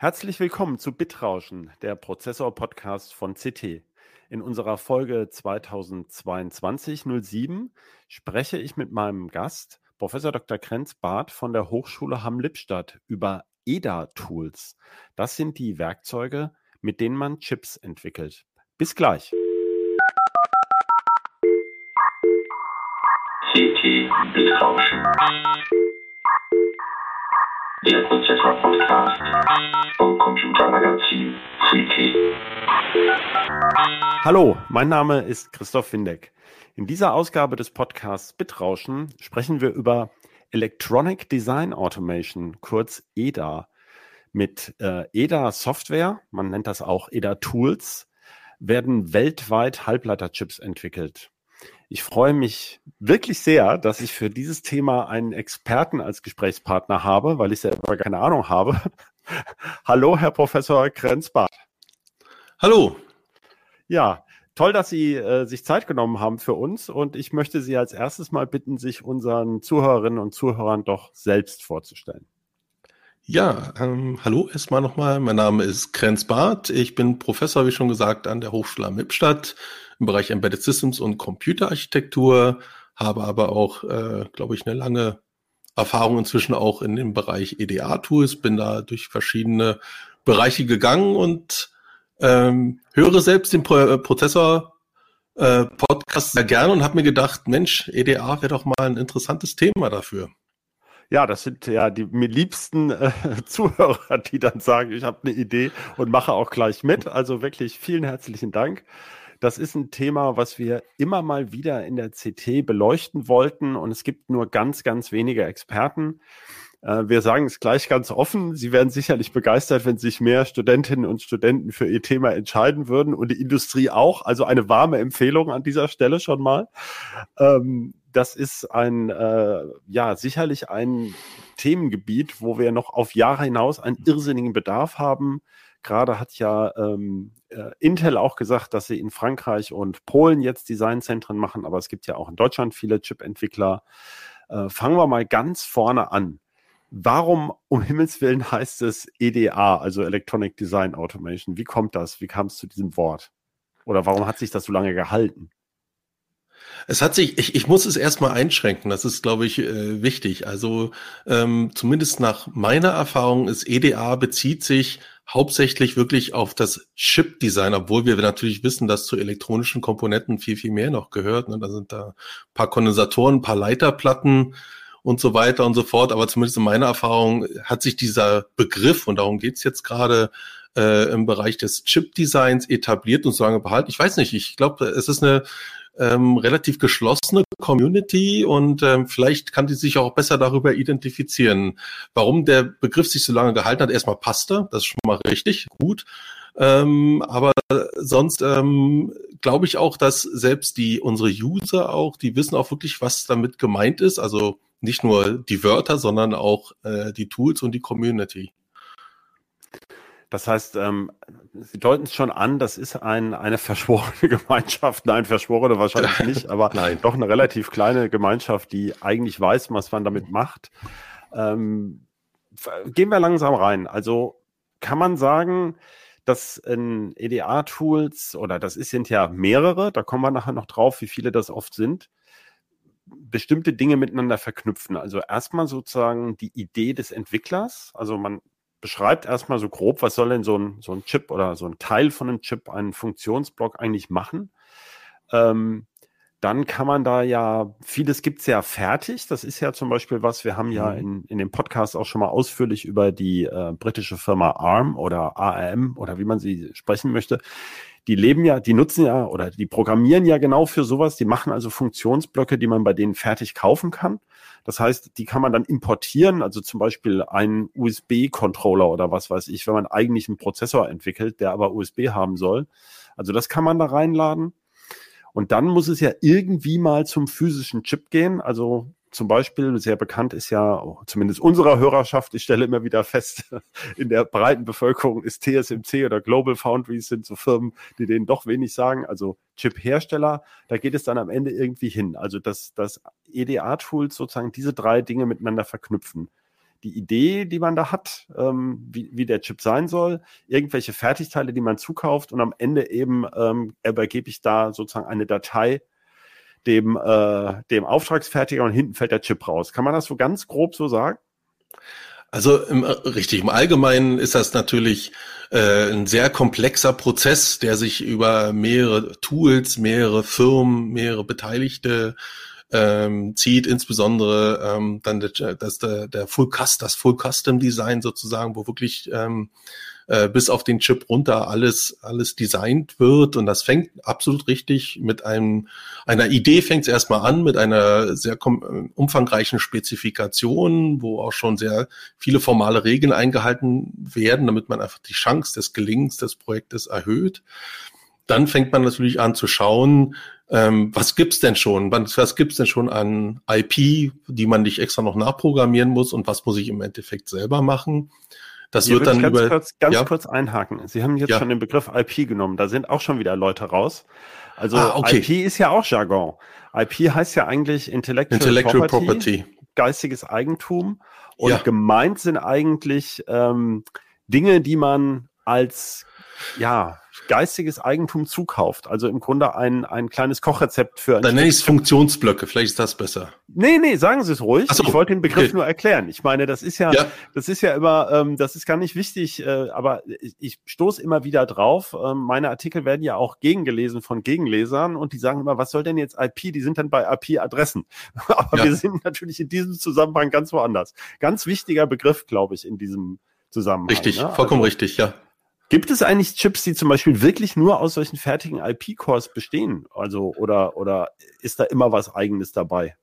Herzlich willkommen zu Bitrauschen, der Prozessor-Podcast von CT. In unserer Folge 2022-07 spreche ich mit meinem Gast, Professor Dr. Krenz-Barth von der Hochschule Hamm-Lippstadt, über EDA-Tools. Das sind die Werkzeuge, mit denen man Chips entwickelt. Bis gleich. CT Bitrauschen der Prozessor-Podcast vom Computermagazin CT. Hallo, mein Name ist Christoph Windeck. In dieser Ausgabe des Podcasts Bitrauschen sprechen wir über Electronic Design Automation, kurz EDA. Mit äh, EDA Software, man nennt das auch EDA Tools, werden weltweit Halbleiterchips entwickelt. Ich freue mich wirklich sehr, dass ich für dieses Thema einen Experten als Gesprächspartner habe, weil ich selber keine Ahnung habe. Hallo, Herr Professor Grenzbart. Hallo. Ja, toll, dass Sie äh, sich Zeit genommen haben für uns und ich möchte Sie als erstes mal bitten, sich unseren Zuhörerinnen und Zuhörern doch selbst vorzustellen. Ja, ähm, hallo erstmal nochmal. Mein Name ist Krenz Barth. Ich bin Professor, wie schon gesagt, an der Hochschule am im Bereich Embedded Systems und Computerarchitektur, habe aber auch, äh, glaube ich, eine lange Erfahrung inzwischen auch in dem Bereich EDA-Tools, bin da durch verschiedene Bereiche gegangen und ähm, höre selbst den Pro äh, Prozessor äh, Podcast sehr gerne und habe mir gedacht, Mensch, EDA wäre doch mal ein interessantes Thema dafür. Ja, das sind ja die mir liebsten äh, Zuhörer, die dann sagen, ich habe eine Idee und mache auch gleich mit. Also wirklich vielen herzlichen Dank. Das ist ein Thema, was wir immer mal wieder in der CT beleuchten wollten und es gibt nur ganz, ganz wenige Experten. Äh, wir sagen es gleich ganz offen. Sie werden sicherlich begeistert, wenn sich mehr Studentinnen und Studenten für ihr Thema entscheiden würden und die Industrie auch. Also eine warme Empfehlung an dieser Stelle schon mal. Ähm, das ist ein, äh, ja, sicherlich ein Themengebiet, wo wir noch auf Jahre hinaus einen irrsinnigen Bedarf haben. Gerade hat ja ähm, äh, Intel auch gesagt, dass sie in Frankreich und Polen jetzt Designzentren machen, aber es gibt ja auch in Deutschland viele Chip-Entwickler. Äh, fangen wir mal ganz vorne an. Warum um Himmels Willen heißt es EDA, also Electronic Design Automation? Wie kommt das? Wie kam es zu diesem Wort? Oder warum hat sich das so lange gehalten? Es hat sich, ich, ich muss es erstmal einschränken, das ist, glaube ich, äh, wichtig. Also ähm, zumindest nach meiner Erfahrung ist EDA bezieht sich hauptsächlich wirklich auf das Chip-Design, obwohl wir natürlich wissen, dass zu elektronischen Komponenten viel, viel mehr noch gehört. Ne? Da sind da ein paar Kondensatoren, ein paar Leiterplatten und so weiter und so fort. Aber zumindest in meiner Erfahrung hat sich dieser Begriff, und darum geht's jetzt gerade, äh, im Bereich des Chip-Designs etabliert und so lange behalten. Ich weiß nicht, ich glaube, es ist eine ähm, relativ geschlossene Community und ähm, vielleicht kann die sich auch besser darüber identifizieren. Warum der Begriff sich so lange gehalten hat, erstmal passte, das ist schon mal richtig, gut. Ähm, aber sonst ähm, glaube ich auch, dass selbst die unsere User auch, die wissen auch wirklich, was damit gemeint ist. Also nicht nur die Wörter, sondern auch äh, die Tools und die Community. Das heißt, ähm, Sie deuten es schon an, das ist ein, eine verschworene Gemeinschaft. Nein, verschworene wahrscheinlich nicht, aber Nein. doch eine relativ kleine Gemeinschaft, die eigentlich weiß, was man damit macht. Ähm, gehen wir langsam rein. Also kann man sagen, dass in EDA-Tools, oder das sind ja mehrere, da kommen wir nachher noch drauf, wie viele das oft sind, bestimmte Dinge miteinander verknüpfen. Also erstmal sozusagen die Idee des Entwicklers. Also man beschreibt erstmal so grob, was soll denn so ein, so ein Chip oder so ein Teil von einem Chip, einen Funktionsblock eigentlich machen. Ähm, dann kann man da ja, vieles gibt's ja fertig. Das ist ja zum Beispiel was, wir haben ja mhm. in, in dem Podcast auch schon mal ausführlich über die äh, britische Firma ARM oder ARM oder wie man sie sprechen möchte. Die leben ja, die nutzen ja oder die programmieren ja genau für sowas. Die machen also Funktionsblöcke, die man bei denen fertig kaufen kann. Das heißt, die kann man dann importieren, also zum Beispiel einen USB-Controller oder was weiß ich, wenn man eigentlich einen Prozessor entwickelt, der aber USB haben soll. Also das kann man da reinladen. Und dann muss es ja irgendwie mal zum physischen Chip gehen. Also zum Beispiel, sehr bekannt ist ja, oh, zumindest unserer Hörerschaft, ich stelle immer wieder fest, in der breiten Bevölkerung ist TSMC oder Global Foundries sind so Firmen, die denen doch wenig sagen. Also Chip-Hersteller, da geht es dann am Ende irgendwie hin. Also dass, dass EDA-Tools sozusagen diese drei Dinge miteinander verknüpfen. die Idee, die man da hat, ähm, wie, wie der Chip sein soll, irgendwelche Fertigteile, die man zukauft und am Ende eben ähm, übergebe ich da sozusagen eine Datei dem, äh, dem Auftragsfertiger und hinten fällt der Chip raus. Kann man das so ganz grob so sagen? Also im, äh, richtig, im Allgemeinen ist das natürlich äh, ein sehr komplexer Prozess, der sich über mehrere Tools, mehrere Firmen, mehrere Beteiligte ähm, zieht, insbesondere ähm, dann das, der, der Full Custom, das Full Custom Design sozusagen, wo wirklich ähm, äh, bis auf den Chip runter alles alles designt wird und das fängt absolut richtig mit einem einer Idee fängt es erstmal an mit einer sehr umfangreichen Spezifikation, wo auch schon sehr viele formale Regeln eingehalten werden, damit man einfach die Chance des Gelingens des Projektes erhöht. Dann fängt man natürlich an zu schauen, ähm, was gibt's denn schon? Was, was gibt's denn schon an IP, die man nicht extra noch nachprogrammieren muss und was muss ich im Endeffekt selber machen? Das Hier wird dann ganz über kurz, ganz ja? kurz einhaken. Sie haben jetzt ja. schon den Begriff IP genommen. Da sind auch schon wieder Leute raus. Also ah, okay. IP ist ja auch Jargon. IP heißt ja eigentlich Intellectual, Intellectual Property, Property, geistiges Eigentum. Und ja. gemeint sind eigentlich ähm, Dinge, die man als ja geistiges Eigentum zukauft. Also im Grunde ein, ein kleines Kochrezept für ein Dann nenne ich es Funktionsblöcke, vielleicht ist das besser. Nee, nee, sagen Sie es ruhig. So, ich wollte den Begriff okay. nur erklären. Ich meine, das ist ja, ja. das ist ja immer, ähm, das ist gar nicht wichtig, äh, aber ich, ich stoße immer wieder drauf. Ähm, meine Artikel werden ja auch gegengelesen von Gegenlesern und die sagen immer, was soll denn jetzt IP? Die sind dann bei IP-Adressen. aber ja. wir sind natürlich in diesem Zusammenhang ganz woanders. Ganz wichtiger Begriff, glaube ich, in diesem Zusammenhang. Richtig, ne? vollkommen also, richtig, ja. Gibt es eigentlich Chips, die zum Beispiel wirklich nur aus solchen fertigen IP-Cores bestehen? Also, oder, oder ist da immer was Eigenes dabei?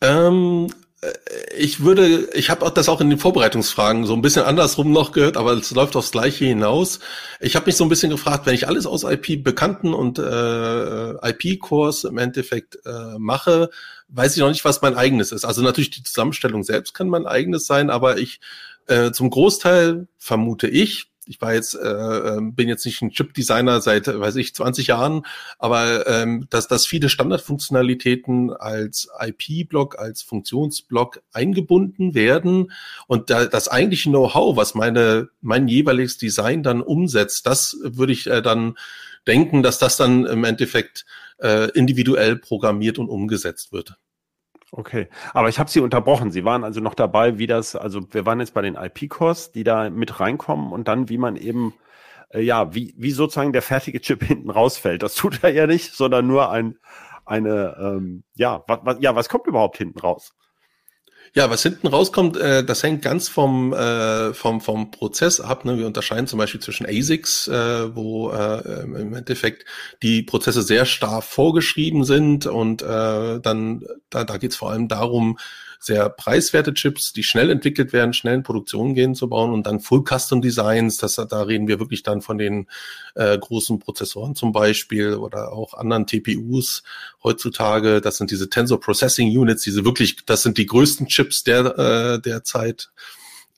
Ähm, äh, ich würde, ich habe das auch in den Vorbereitungsfragen so ein bisschen andersrum noch gehört, aber es läuft aufs Gleiche hinaus. Ich habe mich so ein bisschen gefragt, wenn ich alles aus IP bekannten und äh, IP-Cores im Endeffekt äh, mache, weiß ich noch nicht, was mein eigenes ist. Also natürlich die Zusammenstellung selbst kann mein eigenes sein, aber ich äh, zum Großteil vermute ich, ich war jetzt, äh, ähm, bin jetzt nicht ein Chip-Designer seit, weiß ich, 20 Jahren, aber ähm, dass, dass viele Standardfunktionalitäten als IP-Block, als Funktionsblock eingebunden werden und da, das eigentliche Know-how, was meine, mein jeweiliges Design dann umsetzt, das würde ich äh, dann denken, dass das dann im Endeffekt äh, individuell programmiert und umgesetzt wird. Okay, aber ich habe Sie unterbrochen. Sie waren also noch dabei, wie das, also wir waren jetzt bei den IP-Cores, die da mit reinkommen und dann, wie man eben, äh, ja, wie, wie sozusagen der fertige Chip hinten rausfällt. Das tut er ja nicht, sondern nur ein, eine, ähm, ja, was, was, ja, was kommt überhaupt hinten raus? Ja, was hinten rauskommt, äh, das hängt ganz vom, äh, vom, vom Prozess ab. Ne? Wir unterscheiden zum Beispiel zwischen ASICs, äh, wo äh, im Endeffekt die Prozesse sehr starr vorgeschrieben sind und äh, dann da, da geht es vor allem darum, sehr preiswerte Chips, die schnell entwickelt werden, schnell in Produktion gehen zu bauen und dann Full Custom Designs, das, da reden wir wirklich dann von den äh, großen Prozessoren zum Beispiel oder auch anderen TPUs heutzutage. Das sind diese Tensor Processing Units, diese wirklich, das sind die größten Chips der, äh, der Zeit.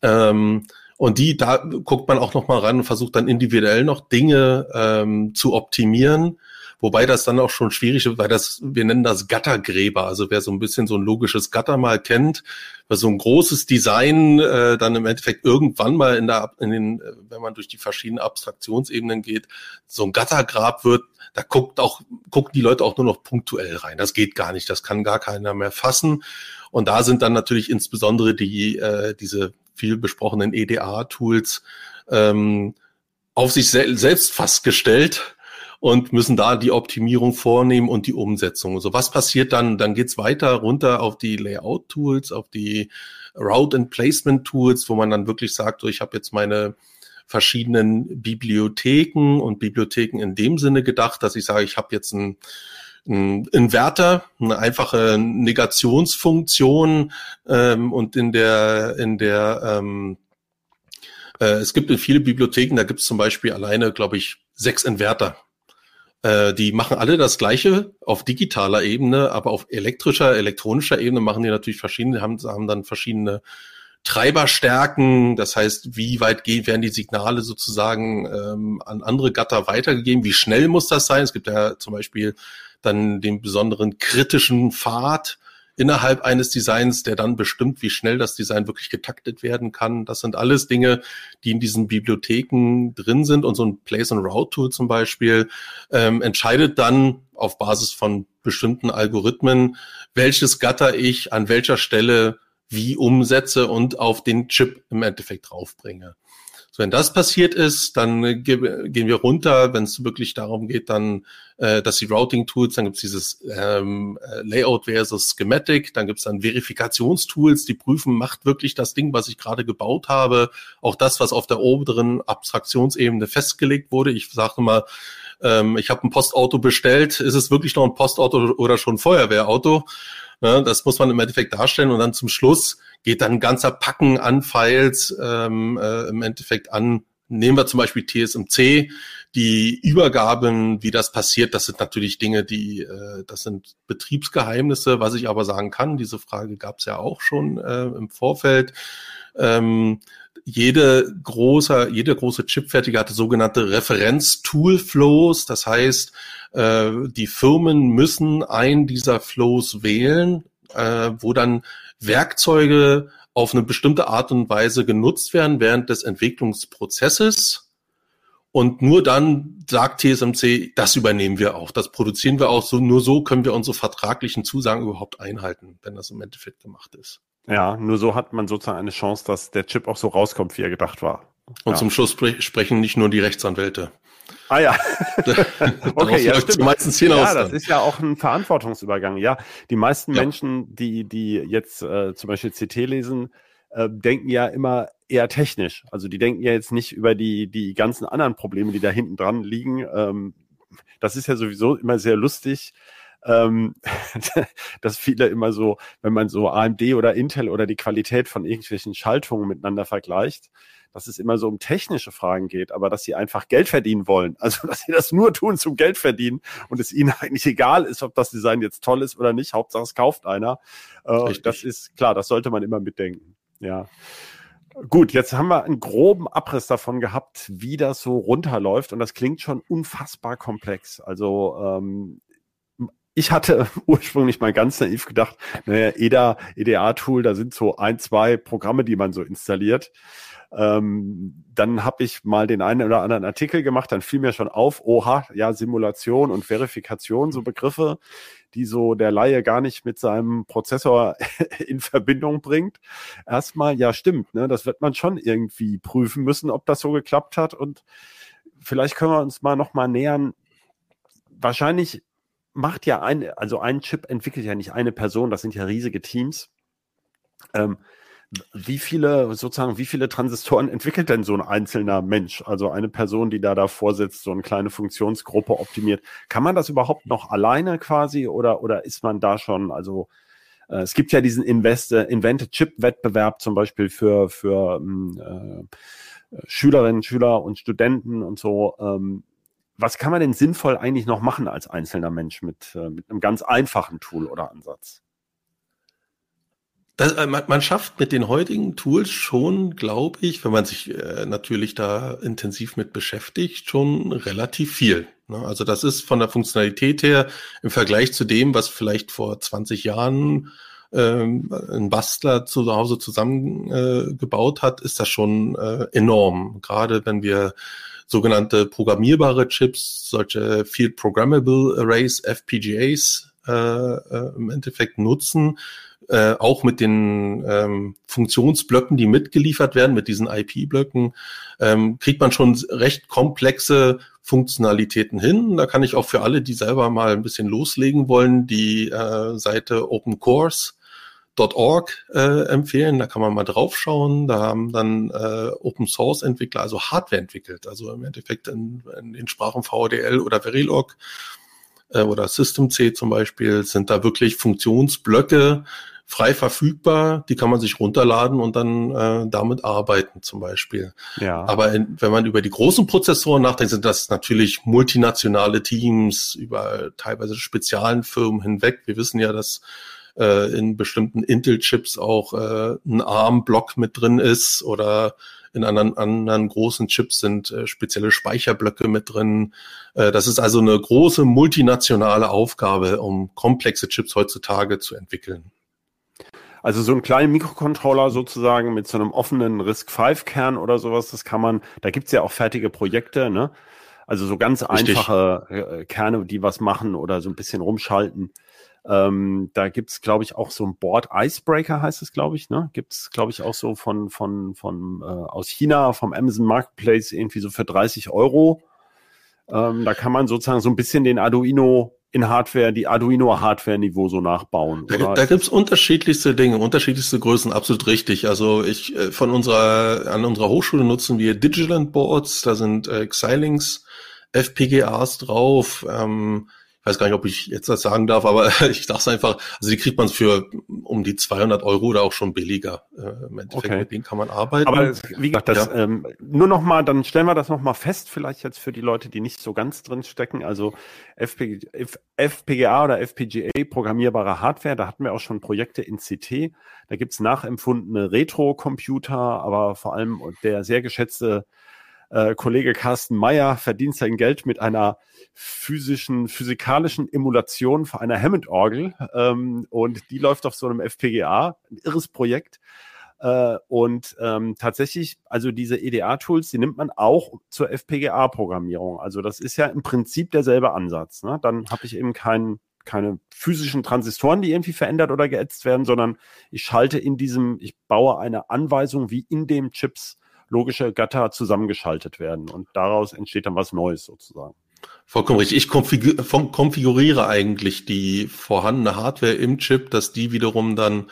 Ähm, und die, da guckt man auch noch mal ran und versucht dann individuell noch Dinge ähm, zu optimieren Wobei das dann auch schon schwierig ist, weil das, wir nennen das Gattergräber. Also wer so ein bisschen so ein logisches Gatter mal kennt, weil so ein großes Design äh, dann im Endeffekt irgendwann mal in der, in den, äh, wenn man durch die verschiedenen Abstraktionsebenen geht, so ein Gattergrab wird, da guckt auch, gucken die Leute auch nur noch punktuell rein. Das geht gar nicht. Das kann gar keiner mehr fassen. Und da sind dann natürlich insbesondere die, äh, diese viel besprochenen EDA-Tools ähm, auf sich sel selbst fast gestellt und müssen da die Optimierung vornehmen und die Umsetzung. So, was passiert dann? Dann geht's weiter runter auf die Layout-Tools, auf die Route and Placement-Tools, wo man dann wirklich sagt, so, ich habe jetzt meine verschiedenen Bibliotheken und Bibliotheken in dem Sinne gedacht, dass ich sage, ich habe jetzt ein ein Inverter, eine einfache Negationsfunktion ähm, und in der in der ähm, äh, es gibt in viele Bibliotheken, da gibt es zum Beispiel alleine, glaube ich, sechs Inverter. Äh, die machen alle das Gleiche auf digitaler Ebene, aber auf elektrischer, elektronischer Ebene machen die natürlich verschiedene, haben, haben dann verschiedene Treiberstärken, das heißt, wie weit gehen, werden die Signale sozusagen ähm, an andere Gatter weitergegeben, wie schnell muss das sein? Es gibt ja zum Beispiel dann den besonderen kritischen Pfad innerhalb eines Designs, der dann bestimmt, wie schnell das Design wirklich getaktet werden kann. Das sind alles Dinge, die in diesen Bibliotheken drin sind. Und so ein Place and Route Tool zum Beispiel ähm, entscheidet dann auf Basis von bestimmten Algorithmen, welches Gatter ich an welcher Stelle wie umsetze und auf den Chip im Endeffekt draufbringe. So, wenn das passiert ist, dann äh, gehen wir runter, wenn es wirklich darum geht, dann, äh, dass die Routing-Tools, dann gibt es dieses ähm, äh, Layout versus Schematic, dann gibt es dann Verifikationstools, die prüfen, macht wirklich das Ding, was ich gerade gebaut habe, auch das, was auf der oberen Abstraktionsebene festgelegt wurde. Ich sage mal, ähm, ich habe ein Postauto bestellt, ist es wirklich noch ein Postauto oder schon ein Feuerwehrauto? Ja, das muss man im Endeffekt darstellen. Und dann zum Schluss geht dann ein ganzer Packen an Files ähm, äh, im Endeffekt an. Nehmen wir zum Beispiel TSMC, die Übergaben, wie das passiert, das sind natürlich Dinge, die, äh, das sind Betriebsgeheimnisse, was ich aber sagen kann. Diese Frage gab es ja auch schon äh, im Vorfeld. Ähm, jede große, jede große Chipfertiger hatte sogenannte Referenz-Tool-Flows. Das heißt, äh, die Firmen müssen einen dieser Flows wählen, äh, wo dann Werkzeuge auf eine bestimmte Art und Weise genutzt werden während des Entwicklungsprozesses. Und nur dann sagt TSMC, das übernehmen wir auch, das produzieren wir auch. So, nur so können wir unsere vertraglichen Zusagen überhaupt einhalten, wenn das im Endeffekt gemacht ist. Ja, nur so hat man sozusagen eine Chance, dass der Chip auch so rauskommt, wie er gedacht war. Und ja. zum Schluss spre sprechen nicht nur die Rechtsanwälte. Ah ja. okay, ja, stimmt. meistens hinaus. Ja, das ist ja auch ein Verantwortungsübergang. Ja, die meisten ja. Menschen, die die jetzt äh, zum Beispiel CT lesen, äh, denken ja immer eher technisch. Also die denken ja jetzt nicht über die die ganzen anderen Probleme, die da hinten dran liegen. Ähm, das ist ja sowieso immer sehr lustig ähm, dass viele immer so, wenn man so AMD oder Intel oder die Qualität von irgendwelchen Schaltungen miteinander vergleicht, dass es immer so um technische Fragen geht, aber dass sie einfach Geld verdienen wollen. Also, dass sie das nur tun zum Geld verdienen und es ihnen eigentlich egal ist, ob das Design jetzt toll ist oder nicht. Hauptsache es kauft einer. Äh, das ist klar, das sollte man immer mitdenken. Ja. Gut, jetzt haben wir einen groben Abriss davon gehabt, wie das so runterläuft und das klingt schon unfassbar komplex. Also ähm, ich hatte ursprünglich mal ganz naiv gedacht, naja, EDA, EDA-Tool, da sind so ein, zwei Programme, die man so installiert. Ähm, dann habe ich mal den einen oder anderen Artikel gemacht, dann fiel mir schon auf, oha, ja, Simulation und Verifikation, so Begriffe, die so der Laie gar nicht mit seinem Prozessor in Verbindung bringt. Erstmal, ja, stimmt, ne, das wird man schon irgendwie prüfen müssen, ob das so geklappt hat und vielleicht können wir uns mal noch mal nähern. Wahrscheinlich macht ja ein, also ein Chip entwickelt ja nicht eine Person, das sind ja riesige Teams. Ähm, wie viele, sozusagen, wie viele Transistoren entwickelt denn so ein einzelner Mensch? Also eine Person, die da davor sitzt, so eine kleine Funktionsgruppe optimiert. Kann man das überhaupt noch alleine quasi oder, oder ist man da schon, also, äh, es gibt ja diesen Invest, äh, Invented Chip Wettbewerb zum Beispiel für, für ähm, äh, Schülerinnen, Schüler und Studenten und so. Ähm, was kann man denn sinnvoll eigentlich noch machen als einzelner Mensch mit, äh, mit einem ganz einfachen Tool oder Ansatz? Das, äh, man, man, schafft mit den heutigen Tools schon, glaube ich, wenn man sich äh, natürlich da intensiv mit beschäftigt, schon relativ viel. Ne? Also das ist von der Funktionalität her im Vergleich zu dem, was vielleicht vor 20 Jahren ähm, ein Bastler zu Hause zusammengebaut äh, hat, ist das schon äh, enorm. Gerade wenn wir sogenannte programmierbare Chips, solche Field Programmable Arrays, FPGAs, äh, äh, im Endeffekt nutzen, äh, auch mit den ähm, Funktionsblöcken, die mitgeliefert werden, mit diesen IP-Blöcken, ähm, kriegt man schon recht komplexe Funktionalitäten hin. Da kann ich auch für alle, die selber mal ein bisschen loslegen wollen, die äh, Seite Open Course .org äh, empfehlen. Da kann man mal draufschauen. Da haben dann äh, Open Source Entwickler, also Hardware entwickelt, also im Endeffekt in, in den Sprachen VDL oder Verilog äh, oder System-C zum Beispiel sind da wirklich Funktionsblöcke frei verfügbar. Die kann man sich runterladen und dann äh, damit arbeiten zum Beispiel. Ja. Aber in, wenn man über die großen Prozessoren nachdenkt, sind das natürlich multinationale Teams über teilweise spezialen Firmen hinweg. Wir wissen ja, dass äh, in bestimmten Intel-Chips auch äh, ein ARM-Block mit drin ist oder in anderen, anderen großen Chips sind äh, spezielle Speicherblöcke mit drin. Äh, das ist also eine große multinationale Aufgabe, um komplexe Chips heutzutage zu entwickeln. Also so einen kleinen Mikrocontroller sozusagen mit so einem offenen RISC-V-Kern oder sowas, das kann man, da gibt's ja auch fertige Projekte, ne? Also so ganz Richtig. einfache äh, Kerne, die was machen oder so ein bisschen rumschalten. Ähm, da gibt's, glaube ich, auch so ein Board Icebreaker, heißt es, glaube ich, ne? Gibt's, glaube ich, auch so von, von, von äh, aus China, vom Amazon Marketplace irgendwie so für 30 Euro. Ähm, da kann man sozusagen so ein bisschen den Arduino in Hardware, die Arduino-Hardware-Niveau so nachbauen. Oder? Da, gibt's unterschiedlichste Dinge, unterschiedlichste Größen, absolut richtig. Also ich äh, von unserer, an unserer Hochschule nutzen wir Digiland Boards, da sind äh, Xilinx FPGAs drauf, ähm, ich weiß gar nicht, ob ich jetzt das sagen darf, aber ich sage es einfach, also die kriegt man für um die 200 Euro oder auch schon billiger. Äh, Im Endeffekt okay. mit denen kann man arbeiten. Aber wie gesagt, das, ja. ähm, nur noch mal, dann stellen wir das noch mal fest, vielleicht jetzt für die Leute, die nicht so ganz drin stecken. Also FPG, FPGA oder FPGA, programmierbare Hardware, da hatten wir auch schon Projekte in CT. Da gibt's nachempfundene Retro-Computer, aber vor allem der sehr geschätzte äh, Kollege Carsten Meyer verdient sein Geld mit einer physischen, physikalischen Emulation für einer Hammond-Orgel. Ähm, und die läuft auf so einem FPGA, ein irres Projekt. Äh, und ähm, tatsächlich, also diese EDA-Tools, die nimmt man auch zur FPGA-Programmierung. Also das ist ja im Prinzip derselbe Ansatz. Ne? Dann habe ich eben keinen keine physischen Transistoren, die irgendwie verändert oder geätzt werden, sondern ich schalte in diesem, ich baue eine Anweisung, wie in dem Chips logische Gatter zusammengeschaltet werden und daraus entsteht dann was Neues sozusagen. Vollkommen richtig. Ich konfiguriere eigentlich die vorhandene Hardware im Chip, dass die wiederum dann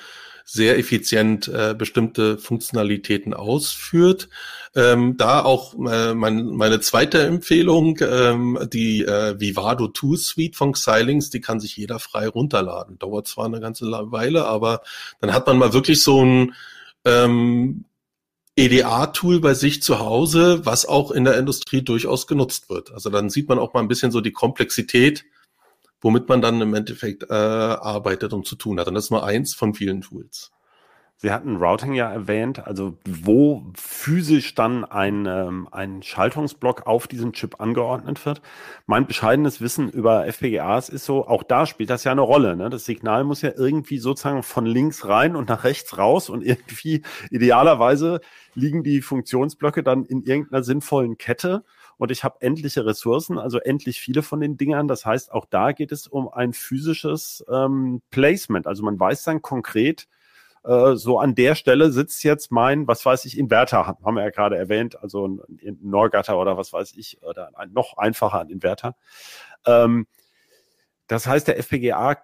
sehr effizient äh, bestimmte Funktionalitäten ausführt. Ähm, da auch äh, mein, meine zweite Empfehlung, ähm, die äh, Vivado 2 Suite von Xilinx, die kann sich jeder frei runterladen. Dauert zwar eine ganze Weile, aber dann hat man mal wirklich so ein ähm, EDA-Tool bei sich zu Hause, was auch in der Industrie durchaus genutzt wird. Also dann sieht man auch mal ein bisschen so die Komplexität, womit man dann im Endeffekt äh, arbeitet und zu tun hat. Und das ist nur eins von vielen Tools. Sie hatten Routing ja erwähnt, also wo physisch dann ein, ähm, ein Schaltungsblock auf diesem Chip angeordnet wird. Mein bescheidenes Wissen über FPGAs ist so, auch da spielt das ja eine Rolle. Ne? Das Signal muss ja irgendwie sozusagen von links rein und nach rechts raus und irgendwie idealerweise liegen die Funktionsblöcke dann in irgendeiner sinnvollen Kette und ich habe endliche Ressourcen, also endlich viele von den Dingern. Das heißt, auch da geht es um ein physisches ähm, Placement. Also man weiß dann konkret, äh, so an der Stelle sitzt jetzt mein, was weiß ich, Inverter, haben wir ja gerade erwähnt, also ein, ein Norgatter oder was weiß ich, oder ein noch einfacher ein Inverter. Ähm, das heißt, der FPGA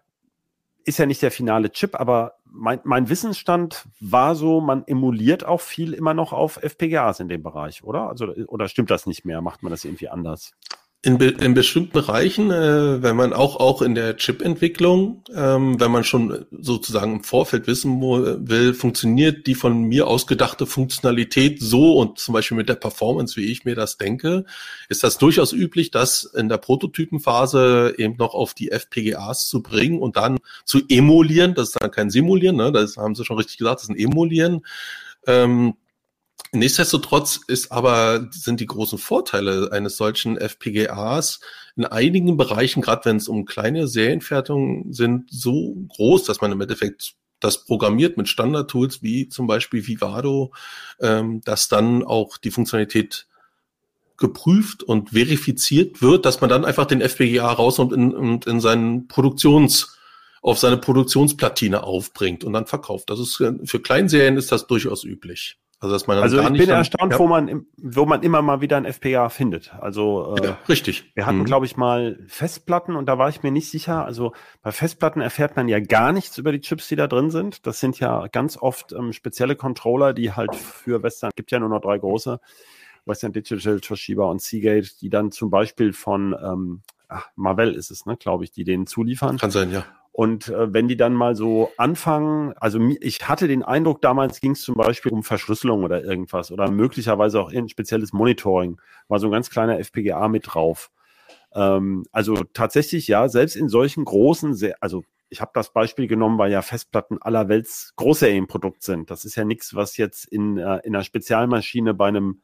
ist ja nicht der finale Chip, aber mein, mein Wissensstand war so, man emuliert auch viel immer noch auf FPGAs in dem Bereich, oder? Also, oder stimmt das nicht mehr? Macht man das irgendwie anders? In, be in bestimmten Bereichen, äh, wenn man auch auch in der Chip-Entwicklung, ähm, wenn man schon sozusagen im Vorfeld wissen will, funktioniert die von mir ausgedachte Funktionalität so und zum Beispiel mit der Performance, wie ich mir das denke, ist das durchaus üblich, das in der Prototypenphase eben noch auf die FPGAs zu bringen und dann zu emulieren. Das ist dann kein Simulieren, ne? das haben Sie schon richtig gesagt, das ist ein Emulieren. Ähm, Nichtsdestotrotz ist aber, sind die großen Vorteile eines solchen FPGAs in einigen Bereichen, gerade wenn es um kleine Serienfertigungen sind, so groß, dass man im Endeffekt das programmiert mit Standard-Tools wie zum Beispiel Vivado, ähm, dass dann auch die Funktionalität geprüft und verifiziert wird, dass man dann einfach den FPGA raus und in, und in seinen Produktions, auf seine Produktionsplatine aufbringt und dann verkauft. Das ist für Kleinserien ist das durchaus üblich. Also, dass man also ich bin erstaunt, ja. wo man wo man immer mal wieder ein FPGA findet. Also äh, ja, richtig. Wir hatten, mhm. glaube ich, mal Festplatten und da war ich mir nicht sicher. Also bei Festplatten erfährt man ja gar nichts über die Chips, die da drin sind. Das sind ja ganz oft ähm, spezielle Controller, die halt für Western gibt ja nur noch drei große Western Digital, Toshiba und Seagate, die dann zum Beispiel von ähm, ach, Marvell ist es, ne, glaube ich, die denen zuliefern. Kann sein, ja. Und äh, wenn die dann mal so anfangen, also ich hatte den Eindruck, damals ging es zum Beispiel um Verschlüsselung oder irgendwas oder möglicherweise auch ein spezielles Monitoring, war so ein ganz kleiner FPGA mit drauf. Ähm, also tatsächlich, ja, selbst in solchen großen, sehr, also ich habe das Beispiel genommen, weil ja Festplatten aller Welts Großserienprodukt sind. Das ist ja nichts, was jetzt in, äh, in einer Spezialmaschine bei einem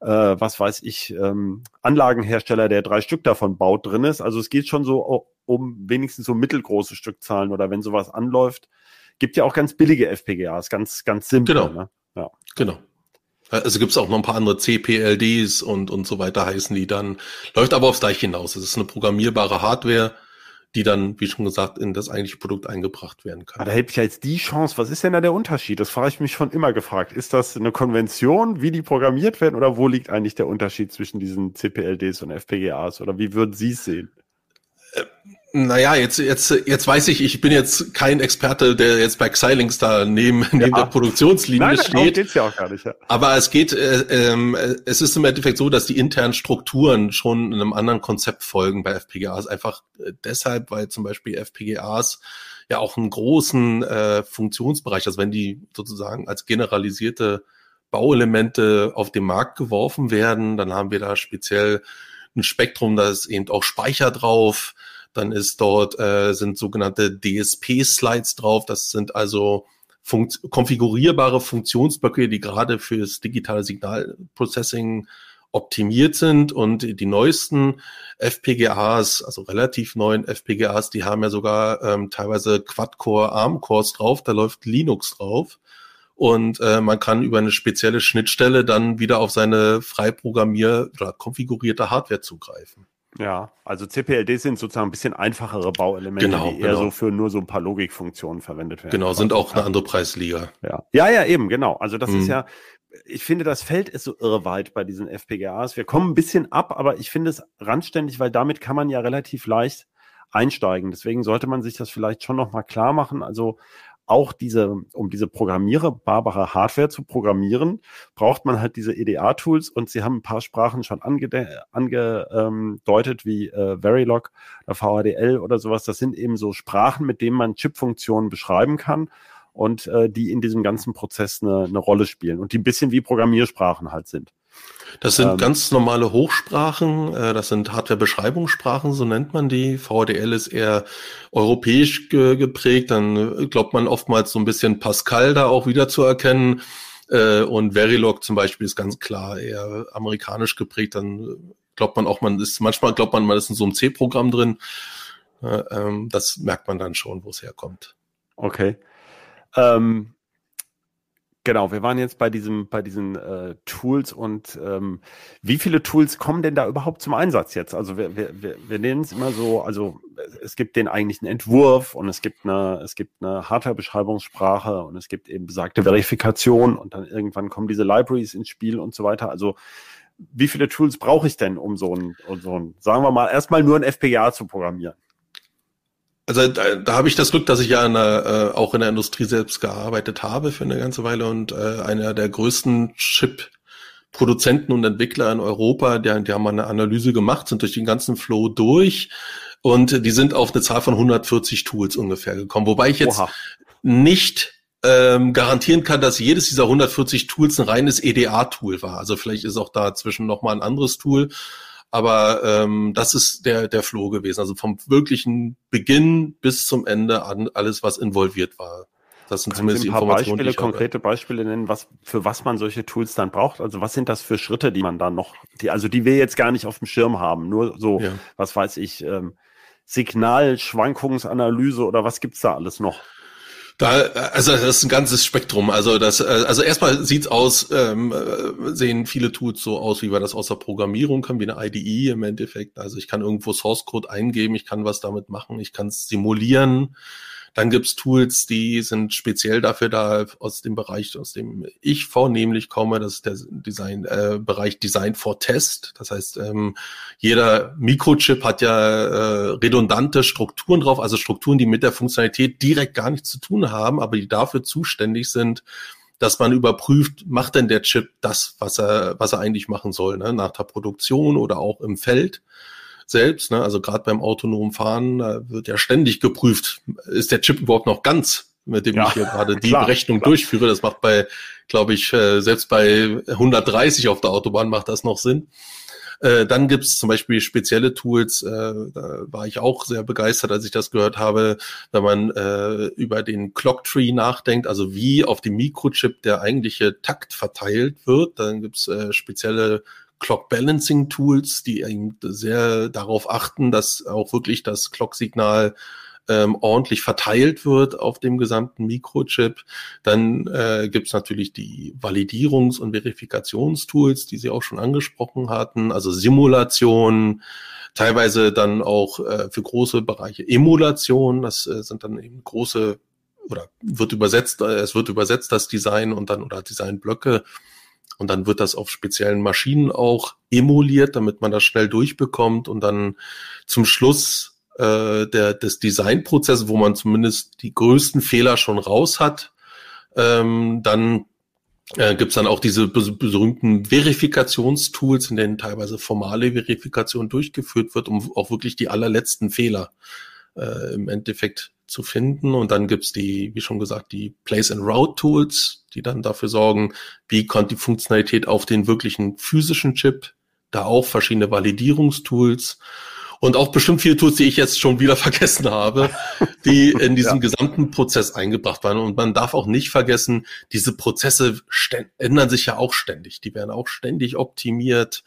äh, was weiß ich, ähm, Anlagenhersteller, der drei Stück davon baut, drin ist. Also es geht schon so um wenigstens so mittelgroße Stückzahlen oder wenn sowas anläuft, gibt ja auch ganz billige FPGAs, ganz, ganz simpel. Genau. Ne? Ja. Genau. Also gibt es auch noch ein paar andere CPLDs und, und so weiter heißen die dann. Läuft aber aufs Gleiche hinaus. Es ist eine programmierbare Hardware, die dann, wie schon gesagt, in das eigentliche Produkt eingebracht werden kann. Aber da hätte ich ja jetzt die Chance. Was ist denn da der Unterschied? Das frage ich mich schon immer gefragt. Ist das eine Konvention, wie die programmiert werden, oder wo liegt eigentlich der Unterschied zwischen diesen CPLDs und FPGAs? Oder wie würden Sie es sehen? Naja, jetzt, jetzt, jetzt weiß ich, ich bin jetzt kein Experte, der jetzt bei Xilinx da neben, ja. neben der Produktionslinie Nein, steht. Geht's ja auch gar nicht, ja. Aber es geht, äh, äh, es ist im Endeffekt so, dass die internen Strukturen schon einem anderen Konzept folgen bei FPGAs. Einfach deshalb, weil zum Beispiel FPGAs ja auch einen großen äh, Funktionsbereich, also wenn die sozusagen als generalisierte Bauelemente auf den Markt geworfen werden, dann haben wir da speziell ein Spektrum, da ist eben auch Speicher drauf, dann ist dort, äh, sind sogenannte DSP-Slides drauf. Das sind also funkt konfigurierbare Funktionsblöcke, die gerade fürs digitale Signalprocessing optimiert sind und die neuesten FPGAs, also relativ neuen FPGAs, die haben ja sogar ähm, teilweise Quad-Core ARM-Cores drauf, da läuft Linux drauf und äh, man kann über eine spezielle Schnittstelle dann wieder auf seine frei programmier- oder konfigurierte Hardware zugreifen. Ja, also CPLD sind sozusagen ein bisschen einfachere Bauelemente, genau, die eher genau. so für nur so ein paar Logikfunktionen verwendet werden. Genau, sind auch eine andere Preisliga. Ja, ja, ja eben, genau. Also das mhm. ist ja, ich finde, das Feld ist so irre weit bei diesen FPGAs. Wir kommen ein bisschen ab, aber ich finde es randständig, weil damit kann man ja relativ leicht einsteigen. Deswegen sollte man sich das vielleicht schon nochmal klar machen. Also auch diese, um diese programmierbare Hardware zu programmieren, braucht man halt diese EDA-Tools und sie haben ein paar Sprachen schon angedeutet, ange, wie äh, Verilog oder VHDL oder sowas. Das sind eben so Sprachen, mit denen man Chip-Funktionen beschreiben kann und äh, die in diesem ganzen Prozess eine, eine Rolle spielen und die ein bisschen wie Programmiersprachen halt sind. Das sind ähm, ganz normale Hochsprachen, äh, das sind Hardware-Beschreibungssprachen, so nennt man die. VDL ist eher europäisch ge geprägt, dann äh, glaubt man oftmals so ein bisschen Pascal da auch wieder zu erkennen. Äh, und Verilog zum Beispiel ist ganz klar eher amerikanisch geprägt, dann glaubt man auch, man ist, manchmal glaubt man, man ist in so einem C-Programm drin. Ähm, das merkt man dann schon, wo es herkommt. Okay. Ähm, Genau, wir waren jetzt bei diesem, bei diesen äh, Tools und ähm, wie viele Tools kommen denn da überhaupt zum Einsatz jetzt? Also wir, wir, wir, nennen es immer so, also es gibt den eigentlichen Entwurf und es gibt eine, es gibt eine Hardware-Beschreibungssprache und es gibt eben besagte Verifikation und dann irgendwann kommen diese Libraries ins Spiel und so weiter. Also wie viele Tools brauche ich denn, um so ein, um so ein, sagen wir mal, erstmal nur ein FPGA zu programmieren? Also da, da habe ich das Glück, dass ich ja in der, äh, auch in der Industrie selbst gearbeitet habe für eine ganze Weile und äh, einer der größten Chip-Produzenten und Entwickler in Europa, die, die haben mal eine Analyse gemacht, sind durch den ganzen Flow durch und die sind auf eine Zahl von 140 Tools ungefähr gekommen. Wobei ich jetzt Oha. nicht ähm, garantieren kann, dass jedes dieser 140 Tools ein reines EDA-Tool war. Also vielleicht ist auch dazwischen nochmal ein anderes Tool. Aber ähm, das ist der, der Flow gewesen. Also vom wirklichen Beginn bis zum Ende an alles, was involviert war. Das sind Können zumindest ein paar Informationen, Beispiele, konkrete Beispiele nennen, was, für was man solche Tools dann braucht? Also was sind das für Schritte, die man dann noch, die, also die wir jetzt gar nicht auf dem Schirm haben? Nur so, ja. was weiß ich, ähm, Signalschwankungsanalyse oder was gibt's da alles noch? Da, also das ist ein ganzes Spektrum. Also das, also erstmal sieht's aus, ähm, sehen viele Tools so aus, wie wir das aus der Programmierung können, wie eine IDE im Endeffekt. Also ich kann irgendwo Source Code eingeben, ich kann was damit machen, ich kann es simulieren. Dann gibt's Tools, die sind speziell dafür da aus dem Bereich, aus dem ich vornehmlich komme, das ist der Design, äh, Bereich Design for Test. Das heißt, ähm, jeder Mikrochip hat ja äh, redundante Strukturen drauf, also Strukturen, die mit der Funktionalität direkt gar nichts zu tun haben, aber die dafür zuständig sind, dass man überprüft, macht denn der Chip das, was er, was er eigentlich machen soll, ne? nach der Produktion oder auch im Feld selbst. Ne? Also gerade beim autonomen Fahren da wird ja ständig geprüft, ist der Chip überhaupt noch ganz, mit dem ja, ich hier gerade die klar, Berechnung klar. durchführe. Das macht bei, glaube ich, äh, selbst bei 130 auf der Autobahn macht das noch Sinn. Äh, dann gibt's zum Beispiel spezielle Tools, äh, da war ich auch sehr begeistert, als ich das gehört habe, wenn man äh, über den Clock Tree nachdenkt, also wie auf dem Mikrochip der eigentliche Takt verteilt wird. Dann gibt's äh, spezielle Clock Balancing Tools, die eben sehr darauf achten, dass auch wirklich das Clock-Signal ähm, ordentlich verteilt wird auf dem gesamten Mikrochip. Dann äh, gibt es natürlich die Validierungs- und Verifikationstools, die Sie auch schon angesprochen hatten, also Simulation, teilweise dann auch äh, für große Bereiche Emulation. Das äh, sind dann eben große oder wird übersetzt, äh, es wird übersetzt das Design und dann oder Designblöcke und dann wird das auf speziellen Maschinen auch emuliert, damit man das schnell durchbekommt. Und dann zum Schluss äh, der, des Designprozesses, wo man zumindest die größten Fehler schon raus hat, ähm, dann äh, gibt es dann auch diese berühmten Verifikationstools, in denen teilweise formale Verifikation durchgeführt wird, um auch wirklich die allerletzten Fehler äh, im Endeffekt zu finden. Und dann gibt's die, wie schon gesagt, die Place-and-Route-Tools, die dann dafür sorgen, wie kommt die Funktionalität auf den wirklichen physischen Chip. Da auch verschiedene Validierungstools und auch bestimmt viele Tools, die ich jetzt schon wieder vergessen habe, die in diesem ja. gesamten Prozess eingebracht waren. Und man darf auch nicht vergessen, diese Prozesse ändern sich ja auch ständig. Die werden auch ständig optimiert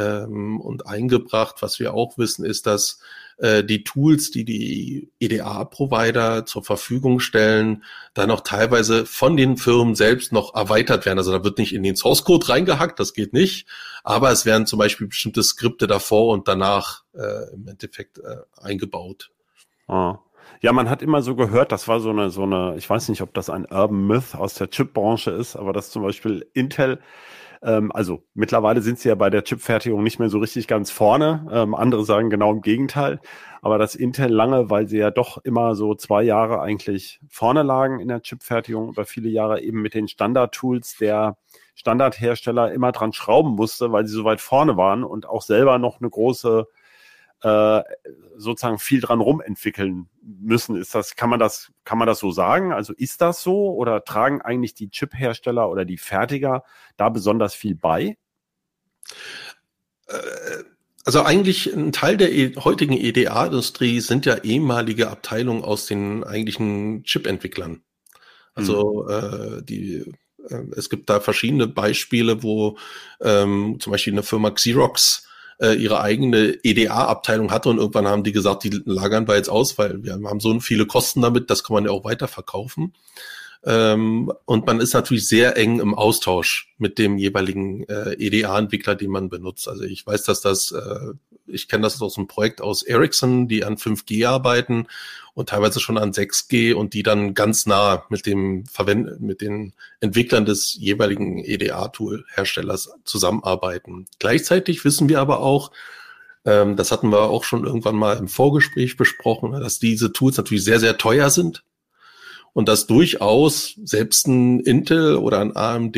ähm, und eingebracht. Was wir auch wissen, ist, dass äh, die Tools, die die EDA-Provider zur Verfügung stellen, dann auch teilweise von den Firmen selbst noch erweitert werden. Also da wird nicht in den Source-Code reingehackt, das geht nicht, aber es werden zum Beispiel bestimmte Skripte davor und danach äh, im Endeffekt äh, eingebaut. Ah. Ja, man hat immer so gehört, das war so eine, so eine, ich weiß nicht, ob das ein Urban Myth aus der Chip-Branche ist, aber dass zum Beispiel Intel ähm, also mittlerweile sind sie ja bei der Chipfertigung nicht mehr so richtig ganz vorne. Ähm, andere sagen genau im Gegenteil. Aber das Intel lange, weil sie ja doch immer so zwei Jahre eigentlich vorne lagen in der Chipfertigung, über viele Jahre eben mit den Standard-Tools der Standardhersteller immer dran schrauben musste, weil sie so weit vorne waren und auch selber noch eine große äh, sozusagen viel dran rumentwickeln müssen. Ist das, kann man das, kann man das so sagen? Also ist das so oder tragen eigentlich die Chip-Hersteller oder die Fertiger da besonders viel bei? Äh, also eigentlich ein Teil der e heutigen EDA-Industrie sind ja ehemalige Abteilungen aus den eigentlichen Chip-Entwicklern. Also mhm. äh, die äh, es gibt da verschiedene Beispiele, wo ähm, zum Beispiel eine Firma Xerox äh, ihre eigene EDA-Abteilung hatte und irgendwann haben die gesagt, die lagern wir jetzt aus, weil wir haben so viele Kosten damit, das kann man ja auch weiterverkaufen. Ähm, und man ist natürlich sehr eng im Austausch mit dem jeweiligen äh, EDA-Entwickler, den man benutzt. Also ich weiß, dass das, äh, ich kenne das aus einem Projekt aus Ericsson, die an 5G arbeiten und teilweise schon an 6G und die dann ganz nah mit dem Verwend mit den Entwicklern des jeweiligen EDA-Tool-Herstellers zusammenarbeiten. Gleichzeitig wissen wir aber auch, ähm, das hatten wir auch schon irgendwann mal im Vorgespräch besprochen, dass diese Tools natürlich sehr, sehr teuer sind und dass durchaus selbst ein Intel oder ein AMD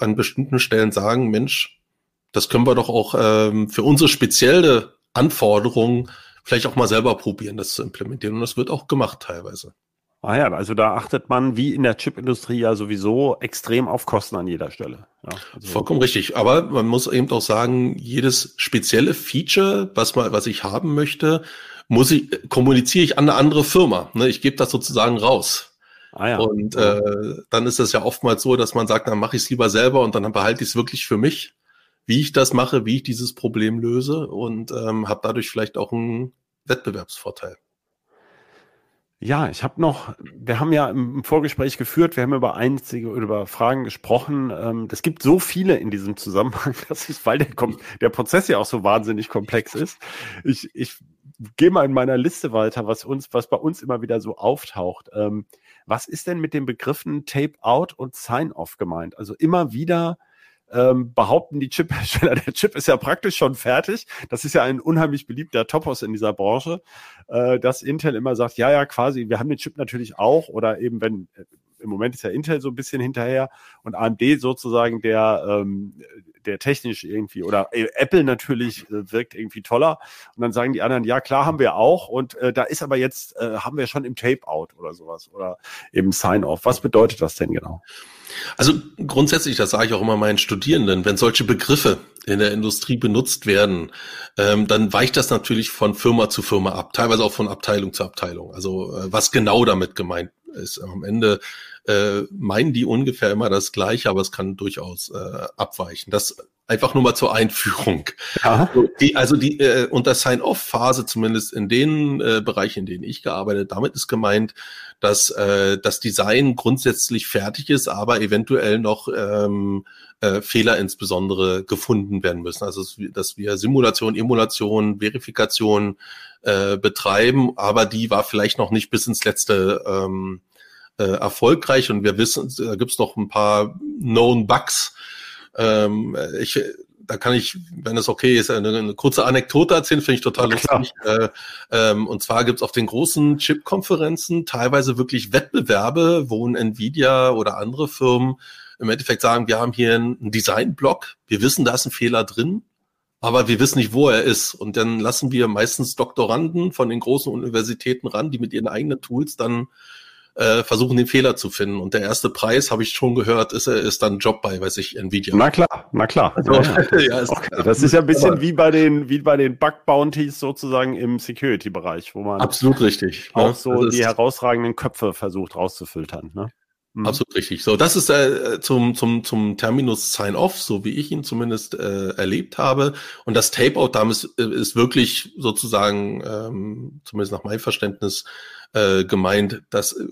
an bestimmten Stellen sagen, Mensch, das können wir doch auch ähm, für unsere spezielle Anforderungen vielleicht auch mal selber probieren, das zu implementieren. Und das wird auch gemacht teilweise. Ah ja, also da achtet man wie in der Chipindustrie ja sowieso extrem auf Kosten an jeder Stelle. Ja, also Vollkommen richtig. Aber man muss eben auch sagen, jedes spezielle Feature, was mal, was ich haben möchte, muss ich, kommuniziere ich an eine andere Firma. Ne, ich gebe das sozusagen raus. Ah, ja. Und äh, dann ist es ja oftmals so, dass man sagt, dann mache ich es lieber selber und dann behalte ich es wirklich für mich, wie ich das mache, wie ich dieses Problem löse und ähm, habe dadurch vielleicht auch einen Wettbewerbsvorteil. Ja, ich habe noch, wir haben ja im Vorgespräch geführt, wir haben über einzige über Fragen gesprochen. Ähm, es gibt so viele in diesem Zusammenhang, dass ich, weil der, der Prozess ja auch so wahnsinnig komplex ist. Ich, ich gehe mal in meiner Liste weiter, was uns, was bei uns immer wieder so auftaucht. Ähm, was ist denn mit den Begriffen Tape-out und Sign-off gemeint? Also immer wieder ähm, behaupten die Chip-Hersteller, der Chip ist ja praktisch schon fertig. Das ist ja ein unheimlich beliebter Topos in dieser Branche, äh, dass Intel immer sagt, ja, ja, quasi, wir haben den Chip natürlich auch oder eben wenn äh, im Moment ist ja Intel so ein bisschen hinterher und AMD sozusagen der, ähm, der technisch irgendwie oder äh, Apple natürlich äh, wirkt irgendwie toller. Und dann sagen die anderen, ja klar haben wir auch und äh, da ist aber jetzt, äh, haben wir schon im Tape-out oder sowas oder eben Sign-off. Was bedeutet das denn genau? Also grundsätzlich, das sage ich auch immer meinen Studierenden, wenn solche Begriffe in der Industrie benutzt werden, ähm, dann weicht das natürlich von Firma zu Firma ab, teilweise auch von Abteilung zu Abteilung. Also äh, was genau damit gemeint ist. Am Ende äh, meinen die ungefähr immer das Gleiche, aber es kann durchaus äh, abweichen. Das Einfach nur mal zur Einführung. Ja. Die, also die äh, unter Sign-off-Phase, zumindest in den äh, Bereichen, in denen ich gearbeitet, damit ist gemeint, dass äh, das Design grundsätzlich fertig ist, aber eventuell noch ähm, äh, Fehler insbesondere gefunden werden müssen. Also dass wir Simulation, Emulation, Verifikation äh, betreiben, aber die war vielleicht noch nicht bis ins letzte ähm, äh, erfolgreich und wir wissen, da gibt es noch ein paar known Bugs. Ähm, ich, da kann ich, wenn es okay ist, eine, eine kurze Anekdote erzählen, finde ich total lustig. Äh, ähm, und zwar gibt es auf den großen Chip-Konferenzen teilweise wirklich Wettbewerbe, wo ein Nvidia oder andere Firmen im Endeffekt sagen, wir haben hier einen Design-Block, wir wissen, da ist ein Fehler drin, aber wir wissen nicht, wo er ist. Und dann lassen wir meistens Doktoranden von den großen Universitäten ran, die mit ihren eigenen Tools dann äh, versuchen, den Fehler zu finden. Und der erste Preis, habe ich schon gehört, ist, ist dann Job bei, weiß ich, Nvidia. Na klar, na klar. Also, ja, ist okay. klar. Das ist ja ein bisschen wie bei den, wie bei den Bug Bounties sozusagen im Security-Bereich, wo man absolut richtig auch ja, so die herausragenden Köpfe versucht rauszufiltern. Ne? Mhm. Absolut richtig. So, das ist äh, zum, zum, zum Terminus Sign-Off, so wie ich ihn zumindest äh, erlebt habe. Und das Tape-Out damit ist, äh, ist wirklich sozusagen, ähm, zumindest nach meinem Verständnis, äh, gemeint, dass äh,